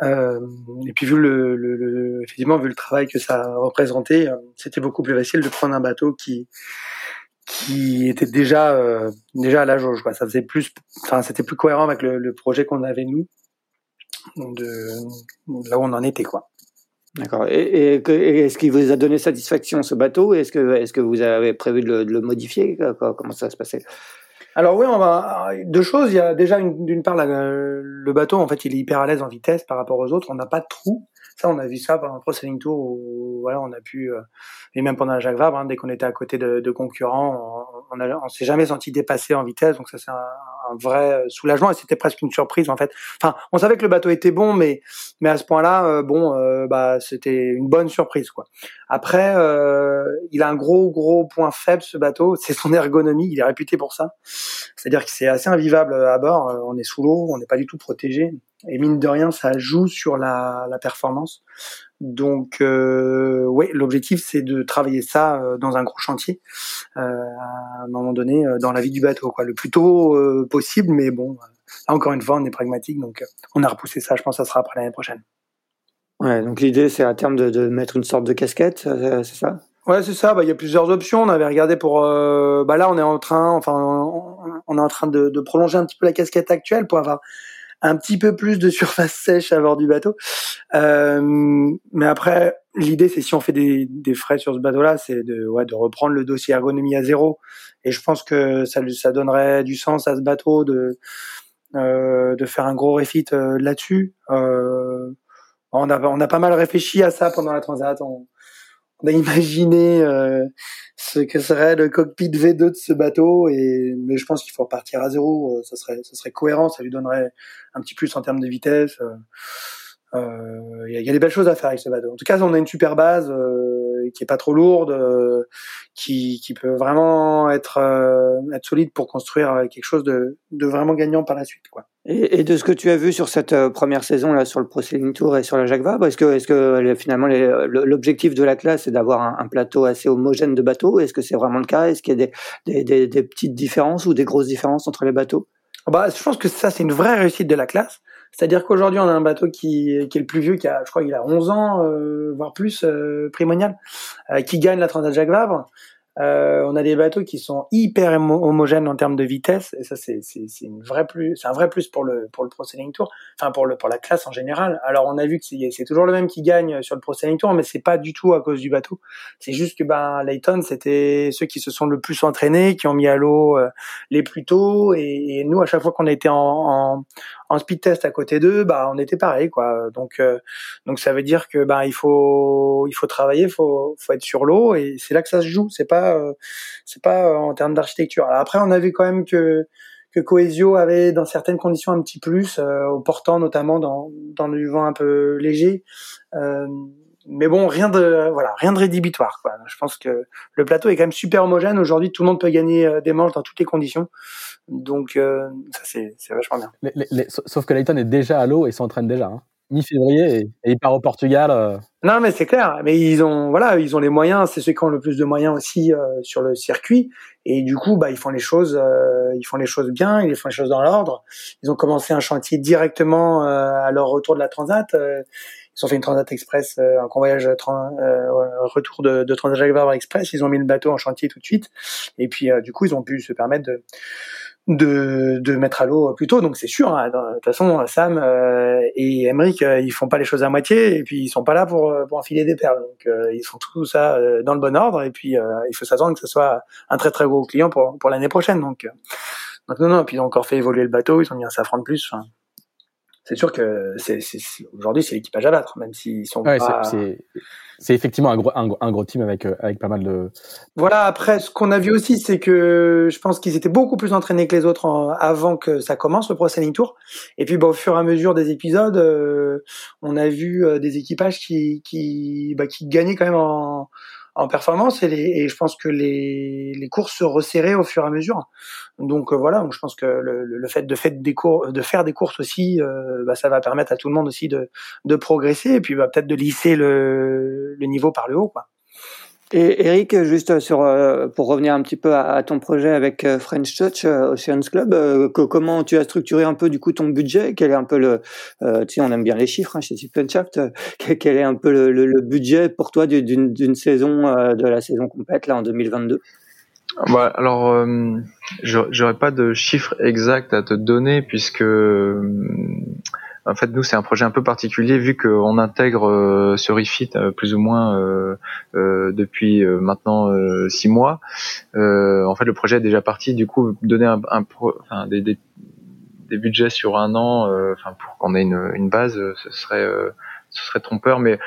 [SPEAKER 2] Euh, et puis vu le, le, vu le travail que ça représentait, euh, c'était beaucoup plus facile de prendre un bateau qui qui était déjà euh, déjà à la jauge. Quoi. Ça faisait plus, enfin c'était plus cohérent avec le, projet qu'on avait nous, là où on en était quoi.
[SPEAKER 3] D'accord. Et, est-ce qu'il vous a donné satisfaction ce bateau? Est-ce que est-ce que vous avez prévu de le, modifier? Comment ça se passer
[SPEAKER 2] alors oui, on va deux choses. Il y a déjà d'une part le bateau en fait il est hyper à l'aise en vitesse par rapport aux autres. On n'a pas de trou. Ça on a vu ça pendant le Pro Selling Tour où voilà on a pu euh, et même pendant la Jacques Vabre hein, dès qu'on était à côté de, de concurrents on, on, on s'est jamais senti dépassé en vitesse donc ça c'est un, un, vrai soulagement et c'était presque une surprise en fait. Enfin on savait que le bateau était bon mais mais à ce point-là euh, bon euh, bah c'était une bonne surprise quoi. Après il a un gros gros point faible ce bateau c'est son ergonomie il est réputé pour ça c'est-à-dire que c'est assez invivable à bord. Euh, on est sous l'eau, on n'est pas du tout protégé. Et mine de rien, ça joue sur la, la performance. Donc, euh, oui, l'objectif, c'est de travailler ça euh, dans un gros chantier, euh, à un moment donné, euh, dans la vie du bateau, quoi, le plus tôt possible. Mais bon, là, encore une fois, on est pragmatique, donc on a repoussé ça. Je pense que ça sera après l'année prochaine.
[SPEAKER 3] Ouais, donc l'idée, c'est à terme de, de mettre une sorte de casquette, c'est ça?
[SPEAKER 2] Ouais, c'est ça. Bah, il y a plusieurs options. On avait regardé pour. Euh, bah là, on est en train, enfin, on est en train de, de, prolonger un petit peu la casquette actuelle pour avoir un petit peu plus de surface sèche à bord du bateau. Euh, mais après, l'idée, c'est si on fait des, des frais sur ce bateau-là, c'est de, ouais, de reprendre le dossier ergonomie à zéro. Et je pense que ça, ça donnerait du sens à ce bateau de euh, de faire un gros refit euh, là-dessus. Euh, on a on a pas mal réfléchi à ça pendant la transat. On euh, ce que serait le cockpit V2 de ce bateau et mais je pense qu'il faut repartir à zéro euh, ça serait ça serait cohérent ça lui donnerait un petit plus en termes de vitesse euh, il y, a des belles choses à faire avec ce bateau. En tout cas, on a une super base euh, qui est pas trop lourde, euh, qui, qui peut vraiment être être solide pour construire quelque chose de, de vraiment gagnant par la suite, quoi.
[SPEAKER 3] Et, et, de ce que tu as vu sur cette première saison là, sur le Pro Sailing Tour et sur la Jacques Vabre, est-ce que est-ce que finalement l'objectif de la classe est d'avoir un, un, plateau assez homogène de bateaux? Est-ce que c'est vraiment le cas? Est-ce qu'il y a des, des, des, des petites différences ou des grosses différences entre les bateaux?
[SPEAKER 2] Bah, je pense que ça, c'est une vraie réussite de la classe. C'est-à-dire qu'aujourd'hui, on a un bateau qui, qui est le plus vieux, qui a, je crois qu'il a 11 ans, euh, voire plus, euh, primonial, euh, qui gagne la Transat Jacques Vabre. Euh, on a des bateaux qui sont hyper homogènes en termes de vitesse, et ça c'est un vrai plus pour le pour le Pro Sailing Tour, enfin pour le pour la classe en général. Alors on a vu que c'est toujours le même qui gagne sur le Pro Sailing Tour, mais c'est pas du tout à cause du bateau. C'est juste que ben Layton c'était ceux qui se sont le plus entraînés, qui ont mis à l'eau euh, les plus tôt, et, et, nous à chaque fois qu'on était en, en, en speed test à côté d'eux, bah on était pareil quoi. Donc euh, donc ça veut dire que bah il faut il faut travailler, faut faut être sur l'eau et c'est là que ça se joue. C'est pas euh, c'est pas euh, en termes d'architecture. Après on a vu quand même que que Coesio avait dans certaines conditions un petit plus, au portant notamment dans dans du vent un peu léger. Mais bon, rien de voilà, rien de rédhibitoire. Quoi. Je pense que le plateau est quand même super homogène. Aujourd'hui, tout le monde peut gagner des manches dans toutes les conditions. Donc ça c'est vachement bien.
[SPEAKER 1] sauf que Layton est déjà à l'eau et s'entraîne déjà. Hein mi-février et, il part au Portugal. Euh.
[SPEAKER 2] Non, mais c'est clair. Mais ils ont, voilà, ils ont les moyens. C'est ceux qui ont le plus de moyens aussi euh, sur le circuit. Et du coup, bah, ils font les choses, euh, ils font les choses bien, ils font les choses dans l'ordre. Ils ont commencé un chantier directement à leur retour de la Transat. Ils ont fait une Transat Express, un convoyage retour de, de Transat Express. Ils ont mis le bateau en chantier tout de suite. Et puis, du coup, ils ont pu se permettre de de, de mettre à l'eau plus tôt. Donc c'est sûr, hein, de toute façon, Sam euh, et Emmerich, euh, ils font pas les choses à moitié et puis ils sont pas là pour, euh, pour enfiler des perles. Donc ils font tout ça dans le bon ordre et puis il faut s'attendre que ce soit un très très gros client pour, pour l'année prochaine. Donc, donc non, non, puis ils ont encore fait évoluer le bateau, ils ont mis un safran de plus. C'est sûr que c'est, aujourd'hui c'est l'équipage à battre, même s'ils sont
[SPEAKER 1] pas c'est effectivement un gros, un, gros team avec, euh, avec pas mal de.
[SPEAKER 2] Voilà, après, ce qu'on a vu aussi, c'est que je pense qu'ils étaient beaucoup plus entraînés que les autres avant que ça commence, le Pro Sailing Tour. Et puis, bah, au fur et à mesure des épisodes, euh, on a vu euh, des équipages qui, qui, bah, qui gagnaient quand même en, en performance et, les, et, je pense que les, les courses se resserraient au fur et à mesure. Donc euh, voilà, donc je pense que le, le fait de, des cours, de faire des courses aussi, euh, bah, ça va permettre à tout le monde aussi de, de progresser et puis bah, peut-être de lisser le, le niveau par le haut. Quoi.
[SPEAKER 3] Et Eric, juste sur euh, pour revenir un petit peu à, ton projet avec euh, French Touch euh, Oceans Club, comment tu as structuré un peu du coup ton budget? Quel est un peu le, tu sais, on aime bien les chiffres hein, chez Shaft. quel est un peu le, budget pour toi d'une saison de la saison complète là en 2022
[SPEAKER 4] bah, alors, j'aurais pas de chiffres exacts à te donner puisque en fait, nous, c'est un projet un peu particulier vu qu'on intègre euh, ce refit euh, plus ou moins euh, depuis maintenant six mois. en fait, le projet est déjà parti. Du coup, donner un, un des, budgets sur un an, enfin pour qu'on ait une, base, ce serait ce serait trompeur. Mais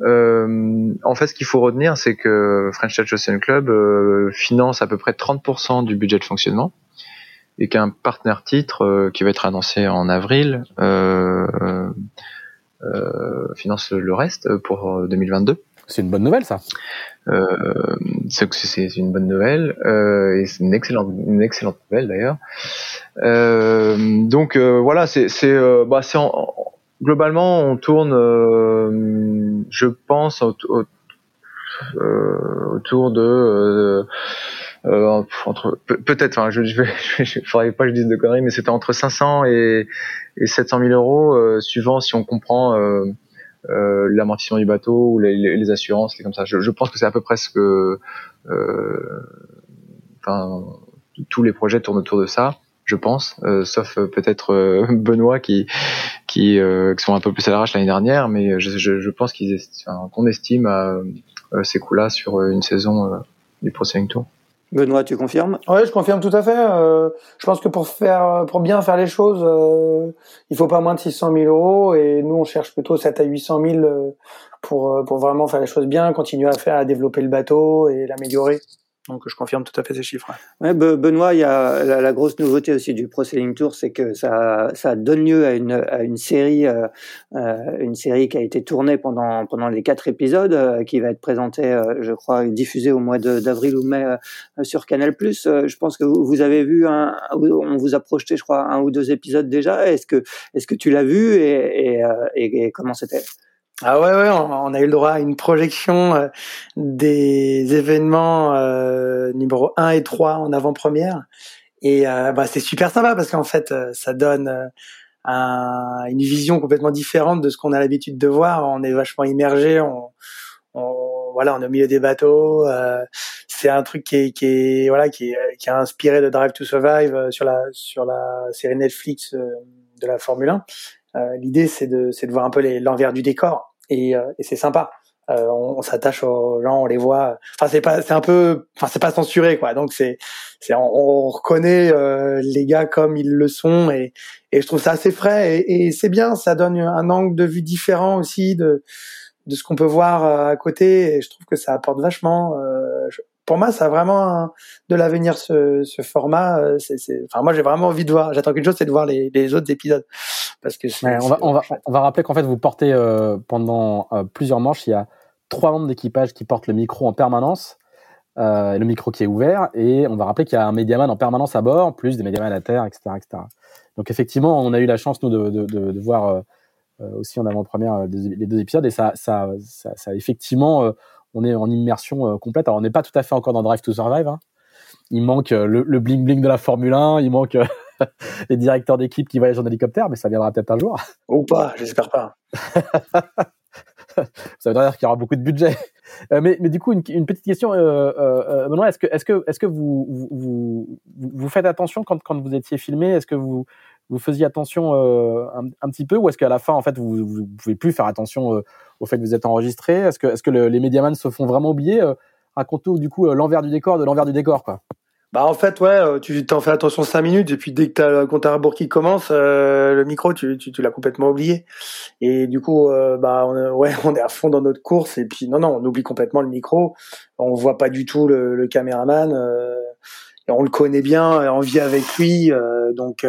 [SPEAKER 4] en fait, ce qu'il faut retenir, c'est que French Touch Ocean Club finance à peu près 30% du budget de fonctionnement et qu'un partenaire titre euh, qui va être annoncé en avril euh, euh, finance le reste pour 2022.
[SPEAKER 1] C'est une bonne nouvelle, ça.
[SPEAKER 4] Euh, c'est une bonne nouvelle euh, et c'est une excellente, une excellente nouvelle d'ailleurs. Euh, donc voilà, c'est, bah, globalement on tourne, je pense, autour de euh, entre peut-être, enfin, je, je je, faudrait pas que je dise de conneries, mais c'était entre 500 et, et 700 000 euros, euh, suivant si on comprend euh, euh, l'amortissement du bateau ou les, les, assurances, c'est comme ça. Je, pense que c'est à peu près ce que, euh, enfin, tous les projets tournent autour de ça, je pense, euh, sauf peut-être Benoît qui qui, qui, sont un peu plus à l'arrache l'année dernière, mais je, pense qu'ils qu'on estime ces coûts-là sur une saison du Pro Tour.
[SPEAKER 3] Benoît, tu confirmes?
[SPEAKER 2] Oui, je confirme tout à fait. Euh, je pense que pour faire, pour bien faire les choses, euh, il faut pas moins de 600 000 euros et nous on cherche plutôt 7 à 800 000 euh, pour euh, pour vraiment faire les choses bien, continuer à faire, à développer le bateau et l'améliorer. Donc je confirme tout à fait ces chiffres.
[SPEAKER 3] Benoît, il y a la, grosse nouveauté aussi du Pro Sailing Tour, c'est que ça, donne lieu à une, série, euh, euh une série qui a été tournée pendant les quatre épisodes, euh, qui va être présentée, je crois, diffusée au mois d'avril ou mai sur Canal+. je pense que vous, avez vu, on vous a projeté, je crois, un ou deux épisodes déjà. Est-ce que tu l'as vu et comment c'était?
[SPEAKER 2] Ah ouais, ouais, on, a eu le droit à une projection euh, des événements euh, numéro 1 et 3 en avant-première. Et euh, bah, c'est super sympa parce qu'en fait, euh, ça donne un, une vision complètement différente de ce qu'on a l'habitude de voir. On est vachement immergé, on, on, voilà, on est au milieu des bateaux. c'est un truc qui est, qui est voilà, qui est, qui a inspiré de Drive to Survive sur la sur la série Netflix de la Formule 1. L'idée, c'est de, c'est de voir un peu l'envers du décor et, euh, et c'est sympa. Euh, on, s'attache aux gens, on les voit. Enfin, c'est pas, c'est un peu, enfin, c'est pas censuré, quoi. Donc c'est, c'est, on, on reconnaît euh, les gars comme ils le sont, et, et je trouve ça assez frais et, et c'est bien. Ça donne un angle de vue différent aussi de de ce qu'on peut voir à côté, et je trouve que ça apporte vachement. Pour moi, ça a vraiment de l'avenir ce, ce format. C'est, c'est, enfin, moi, j'ai vraiment envie de voir. J'attends qu'une chose, c'est de voir les, les autres épisodes parce que
[SPEAKER 1] on va on va on va rappeler qu'en fait vous portez pendant plusieurs manches il y a trois membres d'équipage qui portent le micro en permanence le micro qui est ouvert et on va rappeler qu'il y a un médiaman en permanence à bord plus des médiamans à terre etc etc donc effectivement on a eu la chance nous de, de, de, de voir aussi en avant-première les deux épisodes et ça ça ça, ça effectivement on est en immersion complète alors on n'est pas tout à fait encore dans Drive to Survive hein, il manque euh, le, bling bling de la Formule 1, il manque euh, les directeurs d'équipe qui voyagent en hélicoptère, mais ça viendra peut-être un jour.
[SPEAKER 2] Ou pas, j'espère pas.
[SPEAKER 1] ça veut dire qu'il y aura beaucoup de budget. Euh, mais, mais du coup, une, petite question, euh, Benoît, est-ce que, est-ce que, est-ce que vous, vous, vous, faites attention quand, quand vous étiez filmé? Est-ce que vous, vous faisiez attention un, petit peu, ou est-ce qu'à la fin, en fait, vous, vous pouvez plus faire attention au fait que vous êtes enregistré? Est-ce que, est-ce que les médiamans se font vraiment oublier Raconte-nous du coup l'envers du décor de l'envers du décor, quoi.
[SPEAKER 2] Bah en fait ouais, euh, tu t'en fais attention cinq minutes et puis dès que t'as le compte à rebours qui commence, euh, le micro tu, tu, tu l'as complètement oublié. Et du coup euh, bah on, ouais on est à fond dans notre course et puis non non on oublie complètement le micro, on voit pas du tout le, le caméraman et on le connaît bien, on vit avec lui donc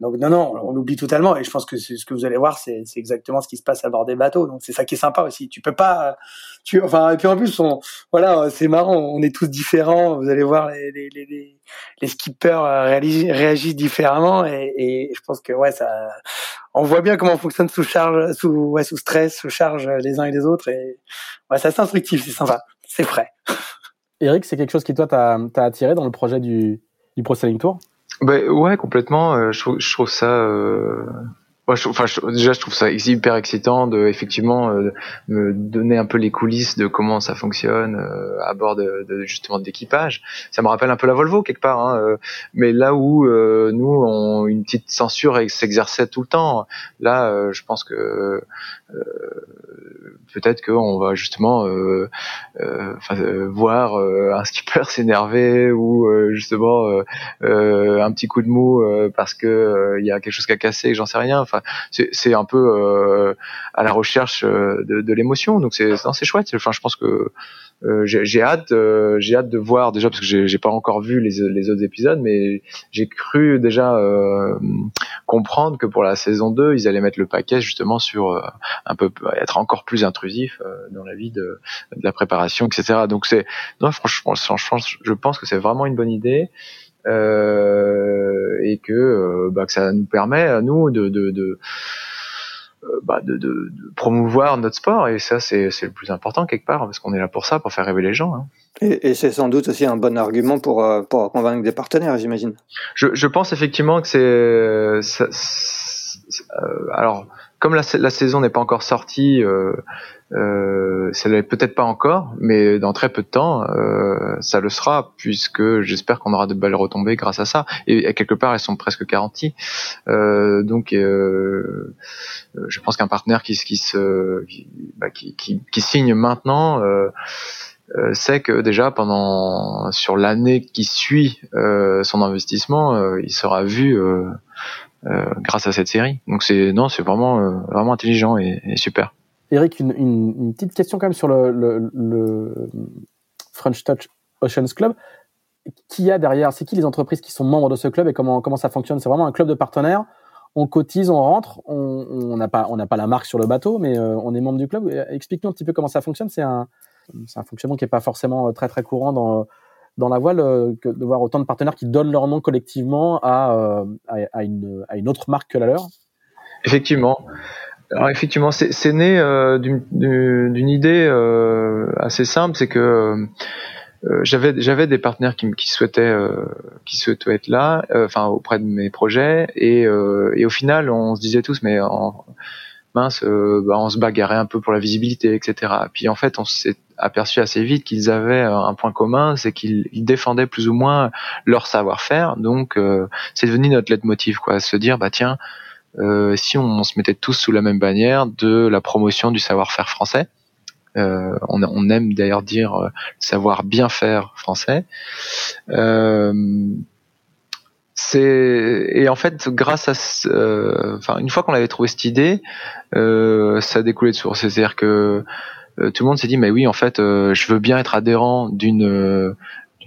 [SPEAKER 2] donc non, non, on oublie totalement. Et je pense que ce que vous allez voir, c'est exactement ce qui se passe à bord des bateaux. Donc c'est ça qui est sympa aussi. Tu peux pas, tu, enfin, et puis en plus, on, voilà, c'est marrant. On est tous différents. Vous allez voir les les les, les skippers euh, réagissent, différemment. Et, je pense que ouais, ça, on voit bien comment on fonctionne sous charge, sous ouais, sous stress, sous charge les uns et les autres. Et ouais, c'est instructif. C'est sympa. C'est frais.
[SPEAKER 1] Eric, c'est quelque chose qui toi t'a attiré dans le projet du du Pro Selling Tour?
[SPEAKER 4] Bah, ouais, complètement. Euh, je, trouve, je trouve ça. Euh... enfin, déjà, je trouve ça hyper excitant de effectivement euh, me donner un peu les coulisses de comment ça fonctionne euh, à bord de, de justement d'équipage. Ça me rappelle un peu la Volvo quelque part, hein, mais là où nous, on, une petite censure s'exerçait tout le temps. Là, je pense que peut-être qu'on va justement euh, euh, euh voir euh, un skipper s'énerver ou justement un petit coup de mou parce que il y a quelque chose qui a cassé, j'en sais rien. C'est un peu à la recherche de, de l'émotion. Donc c'est c'est chouette. Enfin, je pense que euh, j'ai hâte, euh, j'ai hâte de voir déjà parce que j'ai pas encore vu les, les, autres épisodes, mais j'ai cru déjà euh, comprendre que pour la saison 2, ils allaient mettre le paquet justement sur un peu être encore plus intrusif dans la vie de, de la préparation, etc. Donc c'est non franchement, je pense que c'est vraiment une bonne idée. Et que, bah, que ça nous permet à nous de, de, de euh, bah, de, de, de, promouvoir notre sport et ça c'est le plus important quelque part parce qu'on est là pour ça pour faire rêver les gens hein.
[SPEAKER 3] et, et c'est sans doute aussi un bon argument pour euh, pour convaincre des partenaires j'imagine
[SPEAKER 4] je, je pense effectivement que c'est euh, alors comme la, saison n'est pas encore sortie euh, euh, ça l'est peut-être pas encore, mais dans très peu de temps, euh, ça le sera, puisque j'espère qu'on aura de belles retombées grâce à ça. Et, quelque part, elles sont presque garanties. Euh, donc, euh, je pense qu'un partenaire qui, qui se, qui, bah, qui, qui, signe maintenant. Euh, euh, sait que déjà pendant sur l'année qui suit son investissement, il sera vu grâce à cette série. Donc c'est non, c'est vraiment vraiment intelligent et, super.
[SPEAKER 1] Eric, une, petite question quand même sur le, French Touch Oceans Club. Qui a derrière? C'est qui les entreprises qui sont membres de ce club et comment, comment ça fonctionne? C'est vraiment un club de partenaires on cotise, on rentre, on n'a pas, on n'a pas la marque sur le bateau, mais euh, on est membre du club. Explique-nous un petit peu comment ça fonctionne. C'est un, c'est un fonctionnement qui est pas forcément euh, très très courant dans dans la voile euh, de voir autant de partenaires qui donnent leur nom collectivement à, à, à, une, à une autre marque que la leur.
[SPEAKER 4] Effectivement. Alors effectivement, c'est né euh, d'une idée euh, assez simple, c'est que euh, j'avais j'avais des partenaires qui, qui souhaitaient euh, qui souhaitaient être là, euh, enfin auprès de mes projets, et, et au final, on se disait tous, mais mince, bah, on se bagarrait un peu pour la visibilité, etc. Puis en fait, on s'est aperçu assez vite qu'ils avaient un point commun, c'est qu'ils défendaient plus ou moins leur savoir-faire. Donc, c'est devenu notre leitmotiv, quoi, se dire, bah tiens euh, si on, se mettait tous sous la même bannière de la promotion du savoir-faire français. Euh, on, on, aime d'ailleurs dire euh, savoir bien faire français. Euh, c'est et en fait grâce à euh, enfin une fois qu'on avait trouvé cette idée, euh, ça a découlé de source. C'est-à-dire que tout le monde s'est dit mais oui en fait je veux bien être adhérent d'une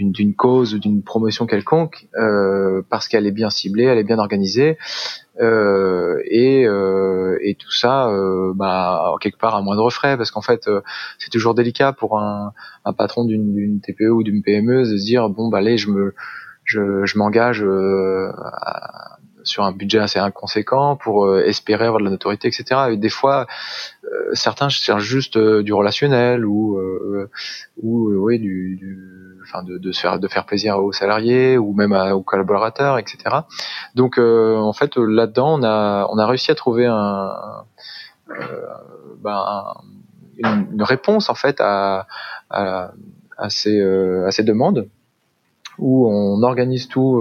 [SPEAKER 4] d'une cause ou d'une promotion quelconque euh, parce qu'elle est bien ciblée, elle est bien organisée euh, et, euh, et tout ça, euh, bah, quelque part à moindre frais parce qu'en fait euh, c'est toujours délicat pour un, un patron d'une TPE ou d'une PME de se dire bon bah allez je me je, je m'engage à, sur un budget assez inconséquent pour euh, espérer avoir de la notoriété, etc. Et des fois, euh, certains cherchent juste euh, du relationnel ou ou oui du, du enfin de, de, se faire de faire plaisir aux salariés ou même aux collaborateurs, etc. Donc en fait là-dedans, on a on a réussi à trouver un, ben, une, une, réponse en fait à, à, à ces à ces demandes où on organise tout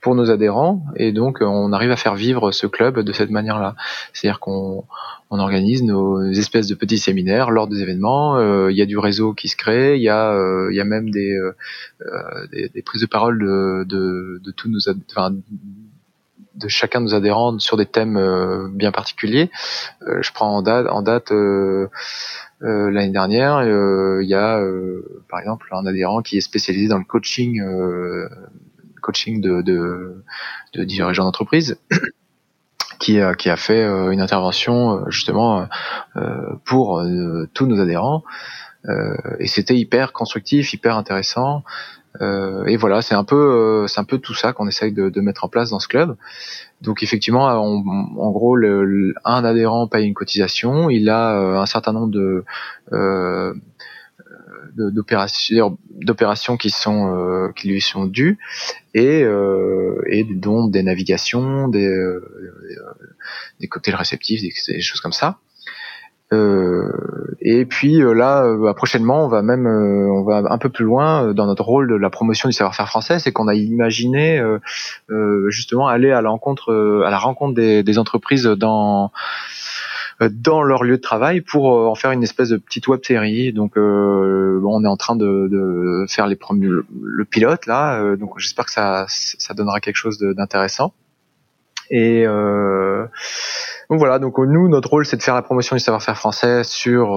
[SPEAKER 4] pour nos adhérents et donc euh, on arrive à faire vivre ce club de cette manière-là. C'est-à-dire qu'on on organise nos espèces de petits séminaires lors des événements. Euh, il y a du réseau qui se crée, il y a euh, y a même des, des, des prises de parole de de, de tous nos enfin, de chacun de nos adhérents sur des thèmes bien particuliers. je prends en date date l'année dernière, il y a par exemple un adhérent qui est spécialisé dans le coaching coaching de, dirigeants d'entreprise. Qui a, qui a fait euh, une intervention euh, justement euh, pour tous nos adhérents et c'était hyper constructif, hyper intéressant. Et voilà, c'est un peu, c'est un peu tout ça qu'on essaye de, de, mettre en place dans ce club. Donc effectivement, en gros, le, un adhérent paye une cotisation, il a un certain nombre de d'opérations d'opérations qui sont euh, qui lui sont dues et euh, et dont des navigations des euh, des cocktails réceptifs des, choses comme ça et puis là bah, prochainement on va même on va un peu plus loin dans notre rôle de la promotion du savoir-faire français c'est qu'on a imaginé justement aller à l'encontre à la rencontre des, des entreprises dans euh, dans leur lieu de travail pour euh, en faire une espèce de petite web série. Donc euh, on est en train de, de faire les premiers le, pilote là, donc j'espère que ça ça donnera quelque chose d'intéressant. Et euh, donc voilà, donc nous notre rôle c'est de faire la promotion du savoir-faire français sur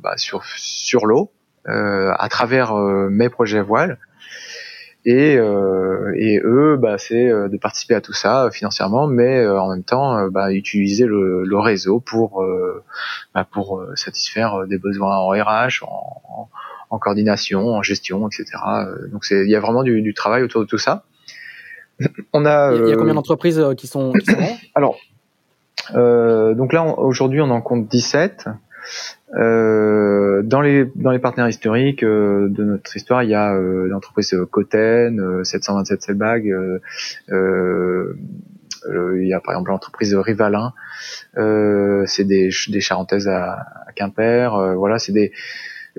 [SPEAKER 4] bah, sur sur l'eau à travers mes projets voile et, euh, et eux, bah, c'est euh, de participer à tout ça euh, financièrement, mais en même temps, bah, utiliser le, le, réseau pour bah, pour satisfaire des besoins en RH, en, en, coordination, en gestion, etc. Donc c'est il y a vraiment du, du, travail autour de tout ça.
[SPEAKER 1] On a il y a combien d'entreprises qui sont, qui sont
[SPEAKER 4] Alors donc là aujourd'hui on en compte 17. Euh, dans les dans les partenaires historiques euh, de notre histoire, il y a euh, l'entreprise Coten, 727 Selbag, il y a par exemple l'entreprise Rivalin, c'est des des charentaises à, à Quimper, voilà, c'est des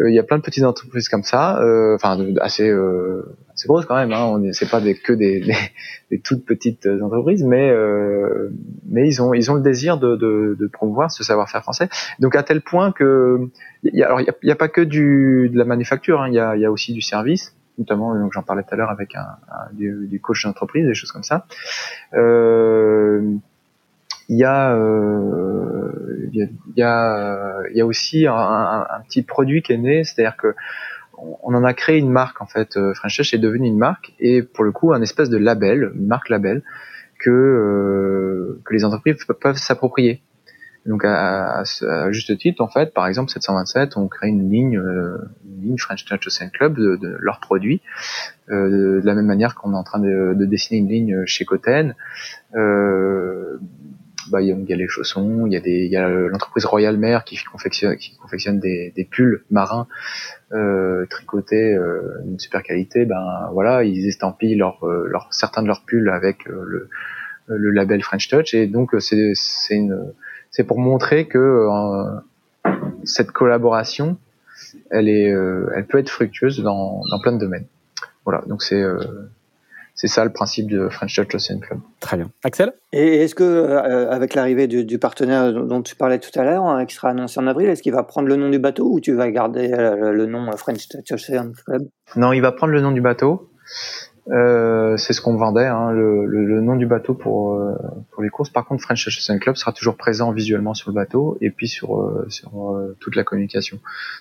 [SPEAKER 4] il y a plein de petites entreprises comme ça, enfin assez c'est grosse quand même. Hein. C'est pas des, que des, des, toutes petites entreprises, mais euh, mais ils ont ils ont le désir de, de, de promouvoir ce savoir-faire français. Donc à tel point que y a, alors il y a, pas que du de la manufacture, hein. il y, a, y a aussi du service notamment donc j'en parlais tout à l'heure avec un, du, du, coach d'entreprise des choses comme ça euh, il y a euh, il y a il y a aussi un, petit produit qui est né c'est-à-dire que on en a créé une marque en fait. Euh, French Touch est devenu une marque et pour le coup un espèce de label, une marque label que euh, que les entreprises peuvent s'approprier. Donc à, juste titre, en fait, par exemple 727, on crée une ligne, euh, une ligne French Touch Ocean Club de, de leurs produits, de la même manière qu'on est en train de, dessiner une ligne chez Coten. Il y, a les chaussons, il y a l'entreprise Royal Mer qui confectionne, des, pulls marins euh, tricotés euh, d'une super qualité, ben voilà, ils estampillent euh, certains de leurs pulls avec le, label French Touch et donc c'est c'est pour montrer que cette collaboration elle peut être fructueuse dans dans plein de domaines. Voilà, donc c'est c'est ça le principe de French Touch Ocean Club.
[SPEAKER 1] Très bien. Axel?
[SPEAKER 3] Et est-ce que, euh, avec l'arrivée du, partenaire dont tu parlais tout à l'heure, hein, qui sera annoncé en avril, est-ce qu'il va prendre le nom du bateau ou tu vas garder euh, le nom French Touch Ocean Club?
[SPEAKER 4] Non, il va prendre le nom du bateau. Euh, c'est ce qu'on vendait, hein, le, nom du bateau pour, pour les courses. Par contre, French Touch Ocean Club sera toujours présent visuellement sur le bateau et puis sur, sur toute la communication.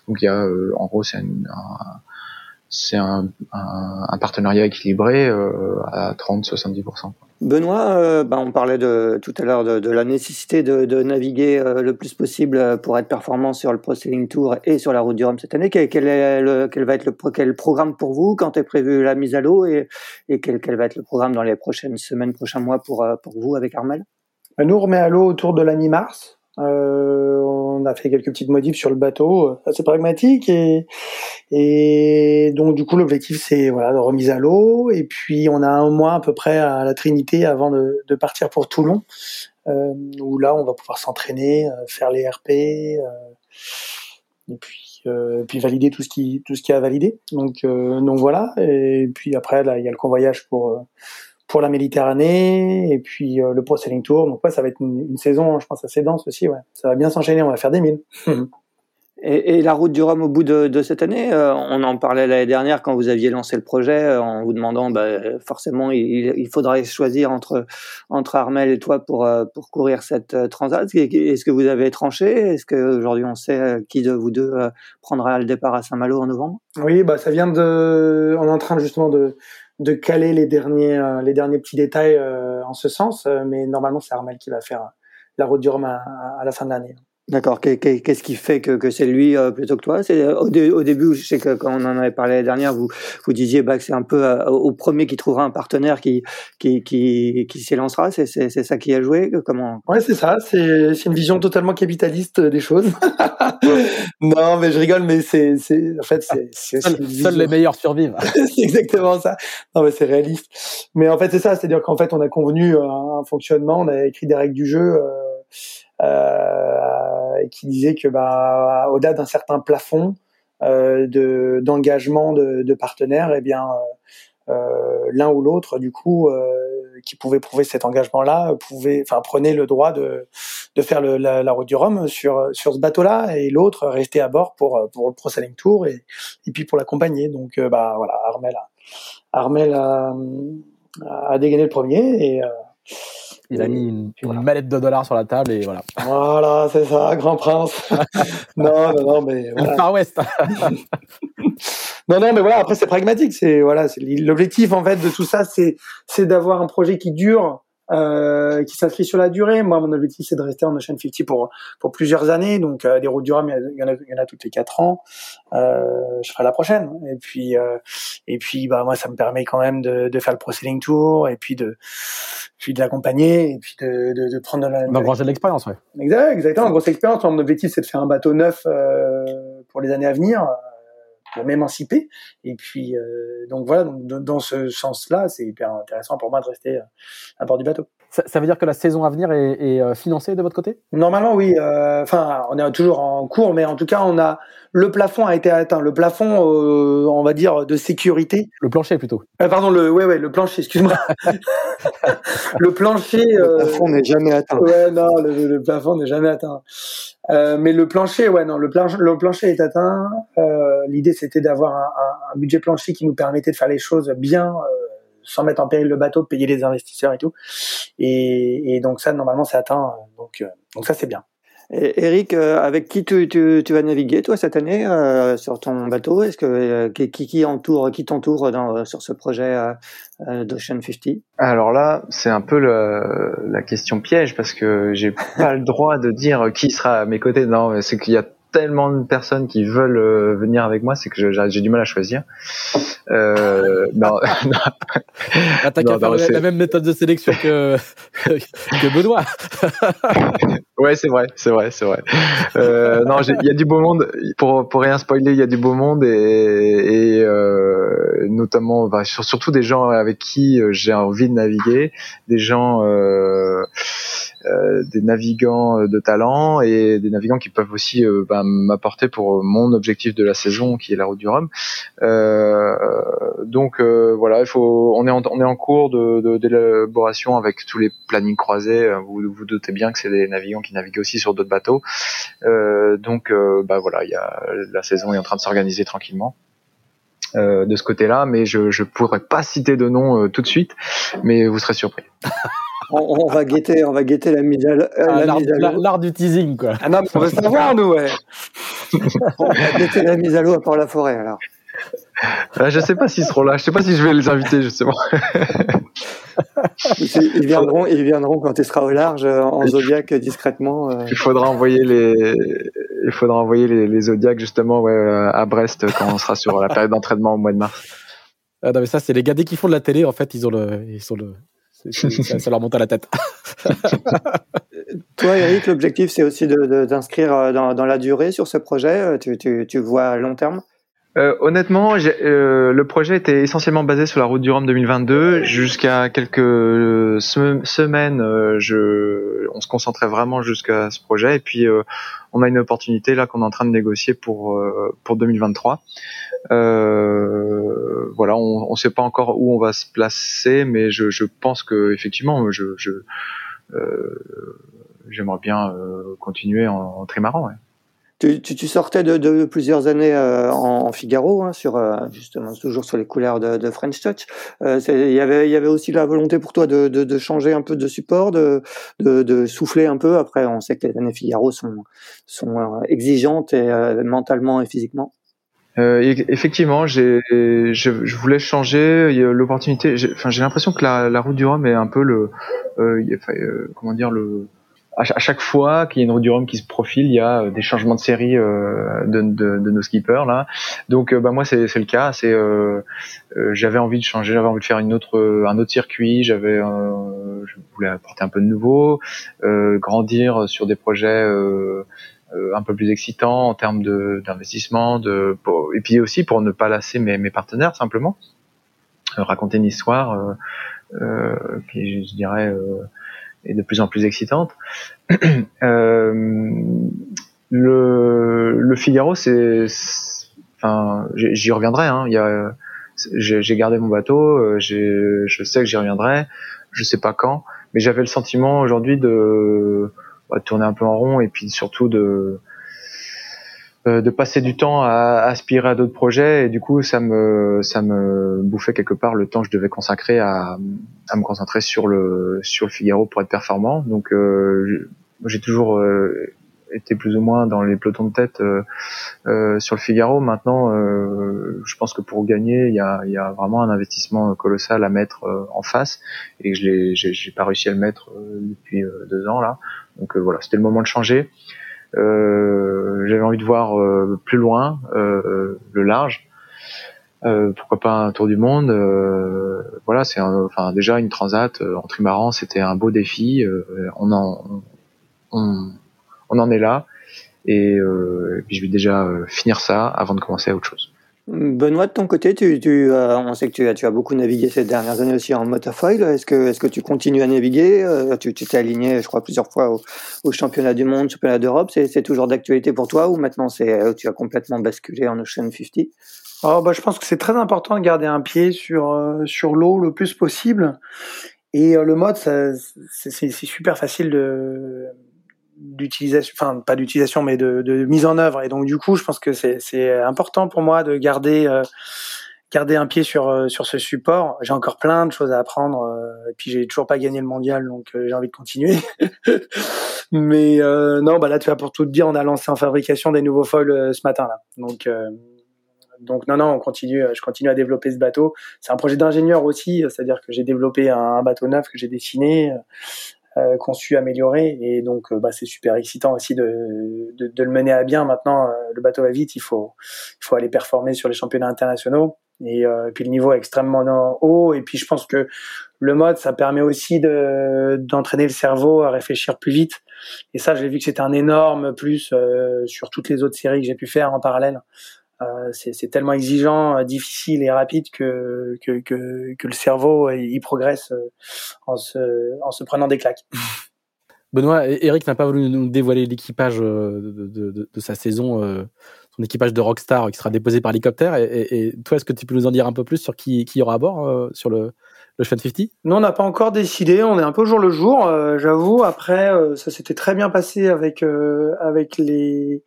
[SPEAKER 4] Donc il y a, en gros, c'est un c'est un, un, partenariat équilibré à 30-70%.
[SPEAKER 3] Benoît, euh, bah, on parlait de, tout à l'heure de, de, la nécessité de, de naviguer euh, le plus possible euh, pour être performant sur le Pro Sailing Tour et sur la route du Rhum cette année. Quel, quel, est le, quel va être le quel programme pour vous quand est prévu la mise à l'eau et, et quel, quel, va être le programme dans les prochaines semaines, prochains mois pour, pour vous avec Armel?
[SPEAKER 2] Nous, on remet à l'eau autour de la mi-mars. Euh, on a fait quelques petites modifs sur le bateau, assez pragmatique et, et donc du coup l'objectif c'est voilà de remise à l'eau. Et puis on a un mois à peu près à la Trinité avant de, de partir pour Toulon euh, où là on va pouvoir s'entraîner, euh, faire les RP euh, et puis euh, puis valider tout ce qui tout ce qui a validé donc donc voilà. Et puis après là il y a le convoyage pour pour la Méditerranée et puis euh, le Pro Sailing Tour. Donc ouais, ça va être une, saison, je pense, assez dense aussi. Ouais, ça va bien s'enchaîner. On va faire des milles.
[SPEAKER 3] et, et, la route du Rhum au bout de, de cette année, euh, on en parlait l'année dernière quand vous aviez lancé le projet, euh, en vous demandant, bah, forcément, il, il, faudrait choisir entre entre Armel et toi pour pour courir cette transat. Est-ce que vous avez tranché? Est-ce que aujourd'hui on sait qui de vous deux prendra le départ à Saint-Malo en novembre?
[SPEAKER 2] Oui, bah ça vient de. On est en train justement de de caler les derniers euh, les derniers petits détails euh, en ce sens, euh, mais normalement c'est Armel qui va faire la route du Rhum à, à la fin de l'année.
[SPEAKER 3] D'accord. Qu'est-ce qui fait que, que c'est lui euh, plutôt que toi? C'est au, au, début, je sais que quand on en avait parlé l'année dernière, vous vous disiez bah, que c'est un peu euh, au premier qui trouvera un partenaire qui qui qui, qui s'élancera. C'est c'est ça qui a joué? Comment?
[SPEAKER 2] Ouais, c'est ça. C'est c'est une vision totalement capitaliste des choses. non, mais je rigole, mais c'est c'est en fait c'est
[SPEAKER 1] seuls les meilleurs survivent.
[SPEAKER 2] c'est exactement ça. Non, mais c'est réaliste. Mais en fait, c'est ça. C'est-à-dire qu'en fait, on a convenu un fonctionnement, on a écrit des règles du jeu. Euh, euh, qui disait que bah, au-delà d'un certain plafond euh, de d'engagement de, de, partenaires, eh bien euh, l'un ou l'autre du coup qui pouvait prouver cet engagement-là pouvait, enfin prenait le droit de, de faire le, la, la, route du Rhum sur sur ce bateau-là et l'autre restait à bord pour pour le Pro Sailing Tour et, et puis pour l'accompagner. Donc bah voilà, Armel a, Armel a, a dégainé le premier et
[SPEAKER 1] il a mis une, une, mallette de dollars sur la table et voilà.
[SPEAKER 2] Voilà, c'est ça, grand prince. non, non, non, mais
[SPEAKER 1] voilà. Far West.
[SPEAKER 2] non, non, mais voilà. Après, c'est pragmatique. C'est voilà, c'est l'objectif en fait de tout ça, c'est c'est d'avoir un projet qui dure euh, qui s'inscrit sur la durée. Moi, mon objectif, c'est de rester en Ocean 50 pour pour plusieurs années. Donc, euh, des routes du Rhum, il y en a, il y en a toutes les quatre ans. Euh, je ferai la prochaine. Et puis, euh, et puis, bah moi, ça me permet quand même de, de faire le Pro Sailing Tour et puis de puis de l'accompagner et puis de, de, de prendre
[SPEAKER 1] la, d'engranger de l'expérience, ouais.
[SPEAKER 2] Exact, exactement, une grosse expérience. Mon objectif, c'est de faire un bateau neuf euh, pour les années à venir m'émanciper. Et puis, euh, donc voilà, donc, dans ce sens-là, c'est hyper intéressant pour moi de rester euh, à bord du bateau.
[SPEAKER 1] Ça, ça veut dire que la saison à venir est, est euh, financée de votre côté?
[SPEAKER 2] Normalement, oui. Euh, enfin, on est toujours en cours, mais en tout cas, on a le plafond a été atteint. Le plafond, euh, on va dire, de sécurité.
[SPEAKER 1] Le plancher plutôt.
[SPEAKER 2] Euh, pardon, le, ouais, ouais, le plancher. Excuse-moi. le plancher.
[SPEAKER 3] Le plafond n'est jamais atteint.
[SPEAKER 2] Ouais, non, le, le plafond n'est jamais atteint. Euh, mais le plancher, ouais, non, le, plancher, le plancher est atteint. Euh, L'idée, c'était d'avoir un, un, un, budget plancher qui nous permettait de faire les choses bien, euh, sans mettre en péril le bateau, de payer les investisseurs et tout. Et, et donc ça, normalement, c'est atteint. Donc, euh, donc ça, c'est bien.
[SPEAKER 3] Et Eric, euh, avec qui tu, tu, tu, vas naviguer toi cette année euh, sur ton bateau? Est-ce que euh, qui, qui entoure, qui t'entoure sur ce projet euh, d'Ocean 50
[SPEAKER 4] Alors là, c'est un peu le, la question piège parce que j'ai pas le droit de dire qui sera à mes côtés. Non, c'est qu'il y a tellement de personnes qui veulent euh, venir avec moi, c'est que j'ai du mal à choisir. Euh, non, non.
[SPEAKER 1] Ah, T'as qu'à faire la même méthode de sélection que, que Benoît.
[SPEAKER 4] ouais, c'est vrai, c'est vrai, c'est vrai. Euh, non, il y a du beau monde. Pour pour rien spoiler, il y a du beau monde et, et euh, notamment, bah, surtout des gens avec qui euh, j'ai envie de naviguer, des gens. Euh, euh, des navigants euh, de talent et des navigants qui peuvent aussi euh, ben, m'apporter pour mon objectif de la saison qui est la route du Rhum. donc voilà, il faut, on est en, on est en cours de d'élaboration avec tous les plannings croisés. Vous vous doutez bien que c'est des navigants qui naviguent aussi sur d'autres bateaux. donc bah voilà, il y a la saison est en train de s'organiser tranquillement. Euh, de ce côté-là, mais je ne pourrais pas citer de nom euh, tout de suite, mais vous serez surpris.
[SPEAKER 3] on, on, va guetter, on va guetter la mise à
[SPEAKER 1] ah, l'art du teasing quoi.
[SPEAKER 2] Ah non, mais on veut savoir nous, ouais.
[SPEAKER 3] on va guetter la mise à l'eau à Port-la-Forêt alors.
[SPEAKER 4] Euh, je sais pas s'ils seront là. Je sais pas si je vais les inviter justement.
[SPEAKER 3] ils viendront, ils viendront quand tu seras au large en zodiac discrètement.
[SPEAKER 4] Il faudra envoyer les, il faudra envoyer les, les zodiacs justement ouais, à Brest quand on sera sur la période d'entraînement au mois de mars.
[SPEAKER 1] Ah non mais ça c'est les gars dès qu'ils font de la télé en fait ils ont le, ils sont le, ça, leur monte à la tête.
[SPEAKER 3] Toi, Eric, l'objectif, c'est aussi d'inscrire euh, dans, dans, la durée sur ce projet. Euh, tu, tu, tu vois à long terme?
[SPEAKER 4] Euh, honnêtement, euh, le projet était essentiellement basé sur la route du Rhum 2022. Jusqu'à quelques semaines, euh, je, on se concentrait vraiment jusqu'à ce projet. Et puis, euh, on a une opportunité là qu'on est en train de négocier pour pour 2023. voilà, on ne sait pas encore où on va se placer, mais je, pense que effectivement, je, je j'aimerais bien continuer en, en trimaran.
[SPEAKER 3] Tu, tu, tu, sortais de, de, plusieurs années euh, en, Figaro, hein, sur euh, justement toujours sur les couleurs de, de French Touch. Euh, il y avait, y avait aussi la volonté pour toi de, de changer un peu de support, de, de, souffler un peu. Après, on sait que les années Figaro sont, sont exigeantes et mentalement et physiquement.
[SPEAKER 4] effectivement, j'ai, je, je, voulais changer l'opportunité. Enfin, j'ai l'impression que la, la route du Rhum est un peu le, comment dire le à chaque fois qu'il y a une route du Rhum qui se profile, il y a euh, des changements de série euh, de, de, de, nos skippers là. Donc euh, bah moi c'est le cas. C'est j'avais envie de changer, j'avais envie de faire une autre un autre circuit. J'avais je voulais apporter un peu de nouveau, grandir sur des projets un peu plus excitants en termes d'investissement, de, et puis aussi pour ne pas lasser mes, mes partenaires simplement, raconter une histoire qui je dirais est de plus en plus excitante. euh, le, le Figaro, c'est, enfin, j'y reviendrai. Hein. Il j'ai gardé mon bateau, euh, je sais que j'y reviendrai. Je sais pas quand, mais j'avais le sentiment aujourd'hui de, bah, de tourner un peu en rond et puis surtout de de passer du temps à, aspirer à d'autres projets. Et du coup ça me ça me bouffait quelque part le temps que je devais consacrer à, à me concentrer sur le sur le Figaro pour être performant. Donc euh, j'ai toujours euh, été plus ou moins dans les pelotons de tête euh, sur le Figaro. Maintenant je pense que pour gagner il y a, y a vraiment un investissement colossal à mettre en face. Et je l'ai j'ai pas réussi à le mettre depuis deux ans là. Donc voilà c'était le moment de changer. euh, j'avais envie de voir euh, plus loin, euh, le large. pourquoi pas un tour du monde Voilà, c'est enfin déjà une transat en trimaran, c'était un beau défi. on en on, on, en est là et, et puis je vais déjà finir ça avant de commencer à autre chose.
[SPEAKER 3] Benoît, de ton côté, tu, tu euh, on sait que tu as, tu as beaucoup navigué ces dernières années aussi en motofoil. Est-ce que, est-ce que tu continues à naviguer? Euh, Tu t'es aligné, je crois, plusieurs fois au, au championnat du monde, championnat d'Europe. C'est, c'est toujours d'actualité pour toi ou maintenant c'est, euh, tu as complètement basculé en Ocean 50
[SPEAKER 2] oh, bah, Je pense que c'est très important de garder un pied sur, sur l'eau le plus possible. Et le mode, c'est super facile de d'utilisation, enfin pas d'utilisation, mais de, de, mise en œuvre. Et donc du coup, je pense que c'est important pour moi de garder euh, garder un pied sur euh, sur ce support. J'ai encore plein de choses à apprendre. Euh, et puis j'ai toujours pas gagné le mondial, donc j'ai envie de continuer. mais non, bah là tu vas pour tout te dire, on a lancé en fabrication des nouveaux foils ce matin là. Donc donc non, non, on continue. Je continue à développer ce bateau. C'est un projet d'ingénieur aussi, c'est-à-dire que j'ai développé un, bateau neuf que j'ai dessiné euh, conçu, amélioré. Et donc, euh, bah, c'est super excitant aussi de, le mener à bien. Maintenant, euh, le bateau va vite, il faut, il faut aller performer sur les championnats internationaux. Et, puis le niveau est extrêmement haut. Et puis je pense que le mode, ça permet aussi de d'entraîner le cerveau à réfléchir plus vite. Et ça, j'ai vu que c'était un énorme plus sur toutes les autres séries que j'ai pu faire en parallèle. Euh, c'est tellement exigeant, euh, difficile et rapide que, que, que, que le cerveau il progresse euh, en se, en se prenant des claques.
[SPEAKER 1] Benoît, Eric n'a pas voulu nous dévoiler l'équipage de, de, de, sa saison, son équipage de Rockstar qui sera déposé par hélicoptère. Et, et, toi, est-ce que tu peux nous en dire un peu plus sur qui, qui y aura à bord sur le, le 50
[SPEAKER 2] Non, on n'a pas encore décidé. On est un peu jour le jour, j'avoue. Après, ça s'était très bien passé avec avec les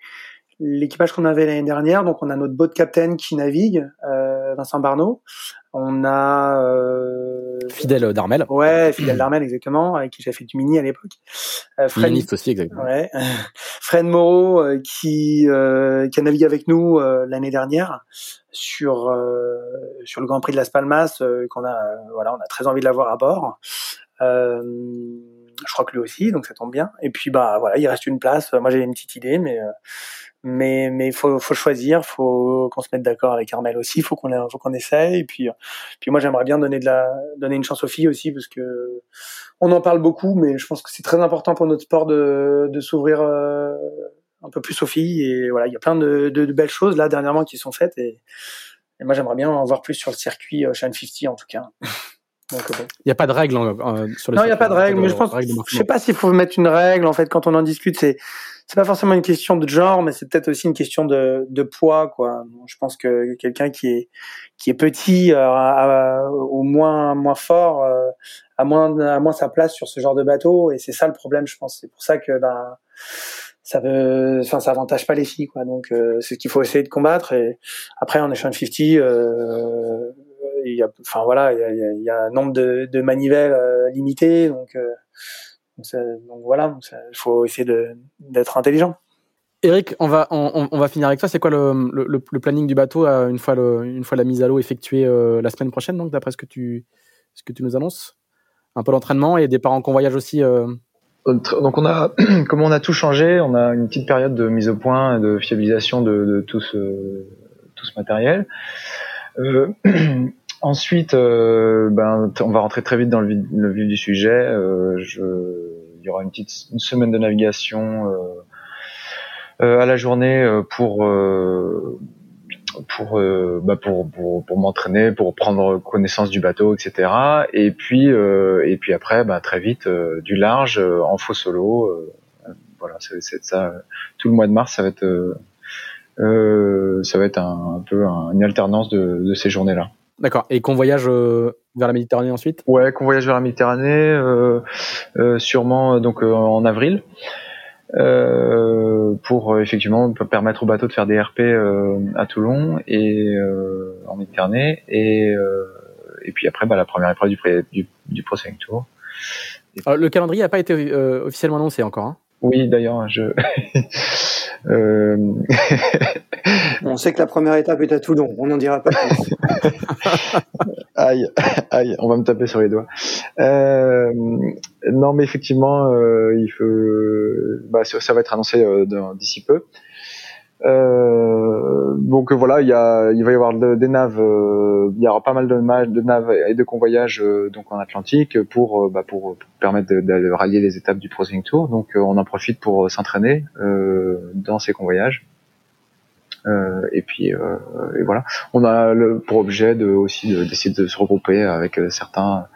[SPEAKER 2] l'équipage qu'on avait l'année dernière. Donc on a notre boat captain qui navigue, euh, Vincent Barneau. On a euh,
[SPEAKER 1] Fidèle d'Armel.
[SPEAKER 2] Ouais, Fidèle d'Armel, exactement, avec qui j'ai fait du mini à l'époque.
[SPEAKER 1] Euh, Fred, aussi, exactement.
[SPEAKER 2] Ouais. Fred Moreau, qui, qui a navigué avec nous l'année dernière sur sur le Grand Prix de Las Palmas, qu'on a, voilà, on a très envie de l'avoir à bord. je crois que lui aussi, donc ça tombe bien. Et puis bah voilà, il reste une place. Moi j'ai une petite idée, mais mais mais faut faut choisir, faut qu'on se mette d'accord avec Armel aussi, faut qu'on faut qu'on essaye. Et puis puis moi j'aimerais bien donner de la donner une chance aux filles aussi parce que on en parle beaucoup mais je pense que c'est très important pour notre sport de de s'ouvrir euh, un peu plus aux filles. Et voilà, il y a plein de, de, belles choses là dernièrement qui sont faites. Et, et moi j'aimerais bien en voir plus sur le circuit euh, Shine 50 en tout cas.
[SPEAKER 1] Euh, il n'y a pas de règle
[SPEAKER 2] sur le Non, il n'y a pas de règle, mais je pense, je sais pas s'il faut mettre une règle. En fait, quand on en discute, c'est c'est pas forcément une question de genre, mais c'est peut-être aussi une question de, de poids, quoi. Je pense que quelqu'un qui est qui est petit, euh, au moins moins fort, euh, a moins a moins sa place sur ce genre de bateau, et c'est ça le problème, je pense. C'est pour ça que ben ça veut, enfin ça avantage pas les filles, quoi. Donc euh, c'est ce qu'il faut essayer de combattre. Et après en échange 50, euh, il y a, enfin voilà, il y a, il y a un nombre de, de manivelles euh, limité, donc donc, voilà, il faut essayer d'être intelligent.
[SPEAKER 1] Eric, on va, on, va finir avec toi. C'est quoi le, le, planning du bateau euh, une fois, une fois la mise à l'eau effectuée euh, la semaine prochaine, donc d'après ce que tu, ce que tu nous annonces? Un peu d'entraînement et des parents qu'on voyage aussi euh
[SPEAKER 4] Donc on a, comment on a tout changé, on a une petite période de mise au point et de fiabilisation de, tout, ce, tout ce matériel. Ensuite, euh, ben, on va rentrer très vite dans le, vif du sujet. Euh, je, il y aura une petite une semaine de navigation euh, euh à la journée euh, pour euh, pour, bah pour, pour, pour m'entraîner, pour prendre connaissance du bateau, etc. Et puis et puis après, bah, très vite du large en faux solo. voilà, c'est ça. Tout le mois de mars, ça va être ça va être un, un peu une alternance de, de ces journées-là.
[SPEAKER 1] D'accord. Et qu'on voyage euh, vers la Méditerranée ensuite?
[SPEAKER 4] Ouais, qu'on voyage vers la Méditerranée, euh, euh, sûrement donc en avril, pour effectivement permettre au bateau de faire des RP à Toulon et en Méditerranée, et et puis après bah, la première épreuve du, du, du Pro Tour.
[SPEAKER 1] le calendrier n'a pas été officiellement annoncé encore. Hein?
[SPEAKER 4] Oui, d'ailleurs, je
[SPEAKER 3] Euh... on sait que la première étape est à Toulon, on n'en dira pas plus.
[SPEAKER 4] aïe, aïe, on va me taper sur les doigts. Euh... Non, mais effectivement, euh, il faut, bah, ça va être annoncé euh, d'ici peu. Euh, donc voilà, il, y a, il va y avoir des naves, euh, il y aura pas mal de, naves et de convoyages euh, donc en Atlantique pour, bah, pour, permettre de, rallier les étapes du Pro Tour. Donc on en profite pour s'entraîner dans ces convoyages. et puis et voilà, on a le, pour objet de aussi d'essayer de, se regrouper avec certains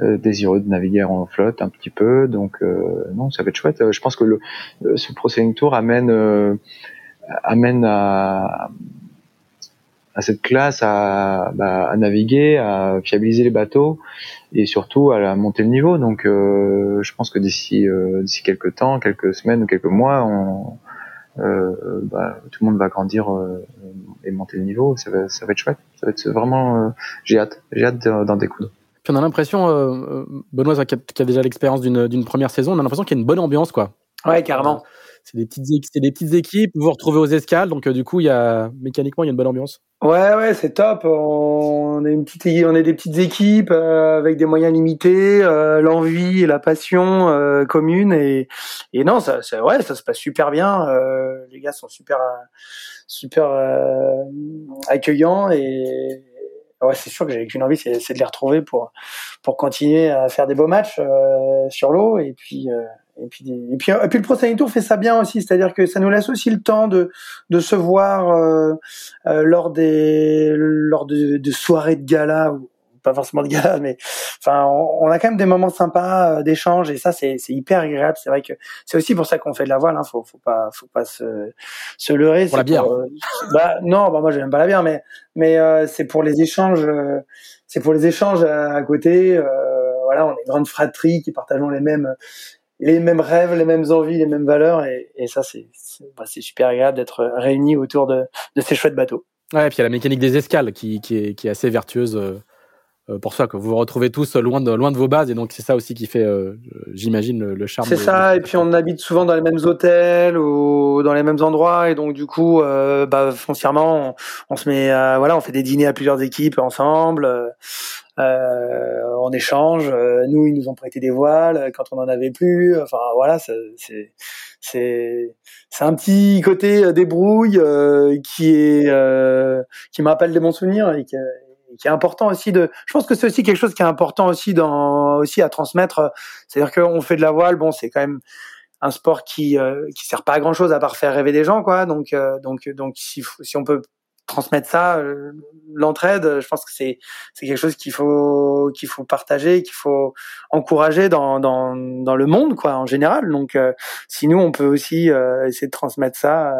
[SPEAKER 4] désireux de naviguer en flotte un petit peu. Donc non, ça va être chouette. Je pense que le, ce Pro Tour amène amène à, à cette classe à, bah, à, naviguer, à fiabiliser les bateaux et surtout à monter le niveau. Donc, euh, je pense que d'ici euh, d'ici quelques temps, quelques semaines ou quelques mois, on, euh, bah, tout le monde va grandir euh, et monter le niveau. Ça va, ça va être chouette. Ça va être vraiment. Euh, j'ai hâte. J'ai hâte d'en découdre.
[SPEAKER 1] Puis on a l'impression, Benoît, qui a, qui a déjà l'expérience d'une première saison, on a l'impression qu'il y a une bonne ambiance, quoi.
[SPEAKER 2] Ouais, carrément
[SPEAKER 1] c'est des petites équipes vous vous retrouvez aux escales donc euh, du coup il y a mécaniquement il y a une bonne ambiance.
[SPEAKER 2] Ouais ouais c'est top. On est une petite on est des petites équipes euh, avec des moyens limités euh, l'envie et la passion euh, commune et et non ça, ça, ouais ça se passe super bien les gars sont super super accueillants et ouais c'est sûr que j'ai qu'une envie c'est de les retrouver pour pour continuer à faire des beaux matchs sur l'eau et puis et puis, et puis, et puis le Pro Tour fait ça bien aussi, c'est-à-dire que ça nous laisse aussi le temps de, de se voir euh, euh, lors des lors de, de, soirées de gala ou pas forcément de gala, mais enfin, on, a quand même des moments sympas euh, d'échange et ça c'est hyper agréable. C'est vrai que c'est aussi pour ça qu'on fait de la voile. Hein. Faut faut pas faut pas se se leurrer.
[SPEAKER 1] Pour la bière.
[SPEAKER 2] Euh, bah non, bah moi j'aime pas la bière, mais mais euh, c'est pour les échanges. c'est pour les échanges à, côté. voilà, on est grande fratrie qui partageons les mêmes les mêmes rêves, les mêmes envies, les mêmes valeurs. Et, et ça, c'est bah, super agréable d'être réunis autour de, de, ces chouettes bateaux.
[SPEAKER 1] Ouais, et puis il y a la mécanique des escales qui, qui, est, qui est assez vertueuse euh, euh, pour ça que vous vous retrouvez tous loin de loin de vos bases et donc c'est ça aussi qui fait, euh, j'imagine, le, charme.
[SPEAKER 2] C'est ça. et puis on habite souvent dans les mêmes hôtels ou dans les mêmes endroits et donc du coup, euh, bah, foncièrement, on, se met, voilà, on fait des dîners à plusieurs équipes ensemble. On échange. nous, ils nous ont prêté des voiles quand on en avait plus. Enfin voilà, c'est c'est c'est un petit côté débrouille qui est qui me rappelle des bons souvenirs et qui, est important aussi de. Je pense que c'est aussi quelque chose qui est important aussi dans aussi à transmettre. C'est-à-dire qu'on fait de la voile, bon, c'est quand même un sport qui euh, qui sert pas à grand chose à part faire rêver des gens, quoi. Donc euh, donc donc si si on peut transmettre ça, euh, l'entraide, je pense que c'est c'est quelque chose qu'il faut qu'il faut partager, qu'il faut encourager dans dans dans le monde quoi en général. Donc euh, si nous on peut aussi euh, essayer de transmettre ça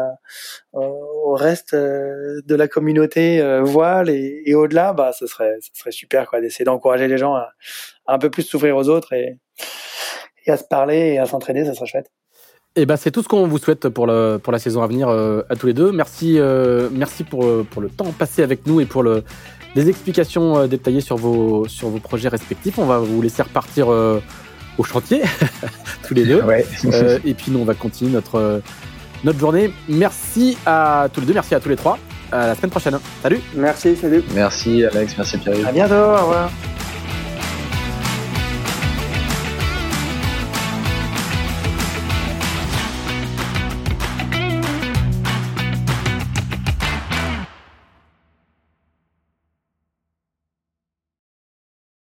[SPEAKER 2] au reste de la communauté voile et, et au-delà, bah ce serait ce serait super quoi d'essayer d'encourager les gens à, un peu plus s'ouvrir aux autres et et à se parler et à s'entraider, ça serait chouette.
[SPEAKER 1] Et eh ben, c'est tout ce qu'on vous souhaite pour, le, pour la saison à venir euh, à tous les deux. Merci, euh, merci pour, euh, pour le temps passé avec nous et pour le, des explications détaillées sur vos, sur vos projets respectifs. On va vous laisser repartir au chantier, tous les deux. et puis nous, on va continuer notre, notre journée. Merci à tous les deux, merci à tous les trois. À la semaine prochaine. Salut.
[SPEAKER 3] Merci, salut.
[SPEAKER 4] Merci Alex, merci Pierre.
[SPEAKER 2] À bientôt, au revoir.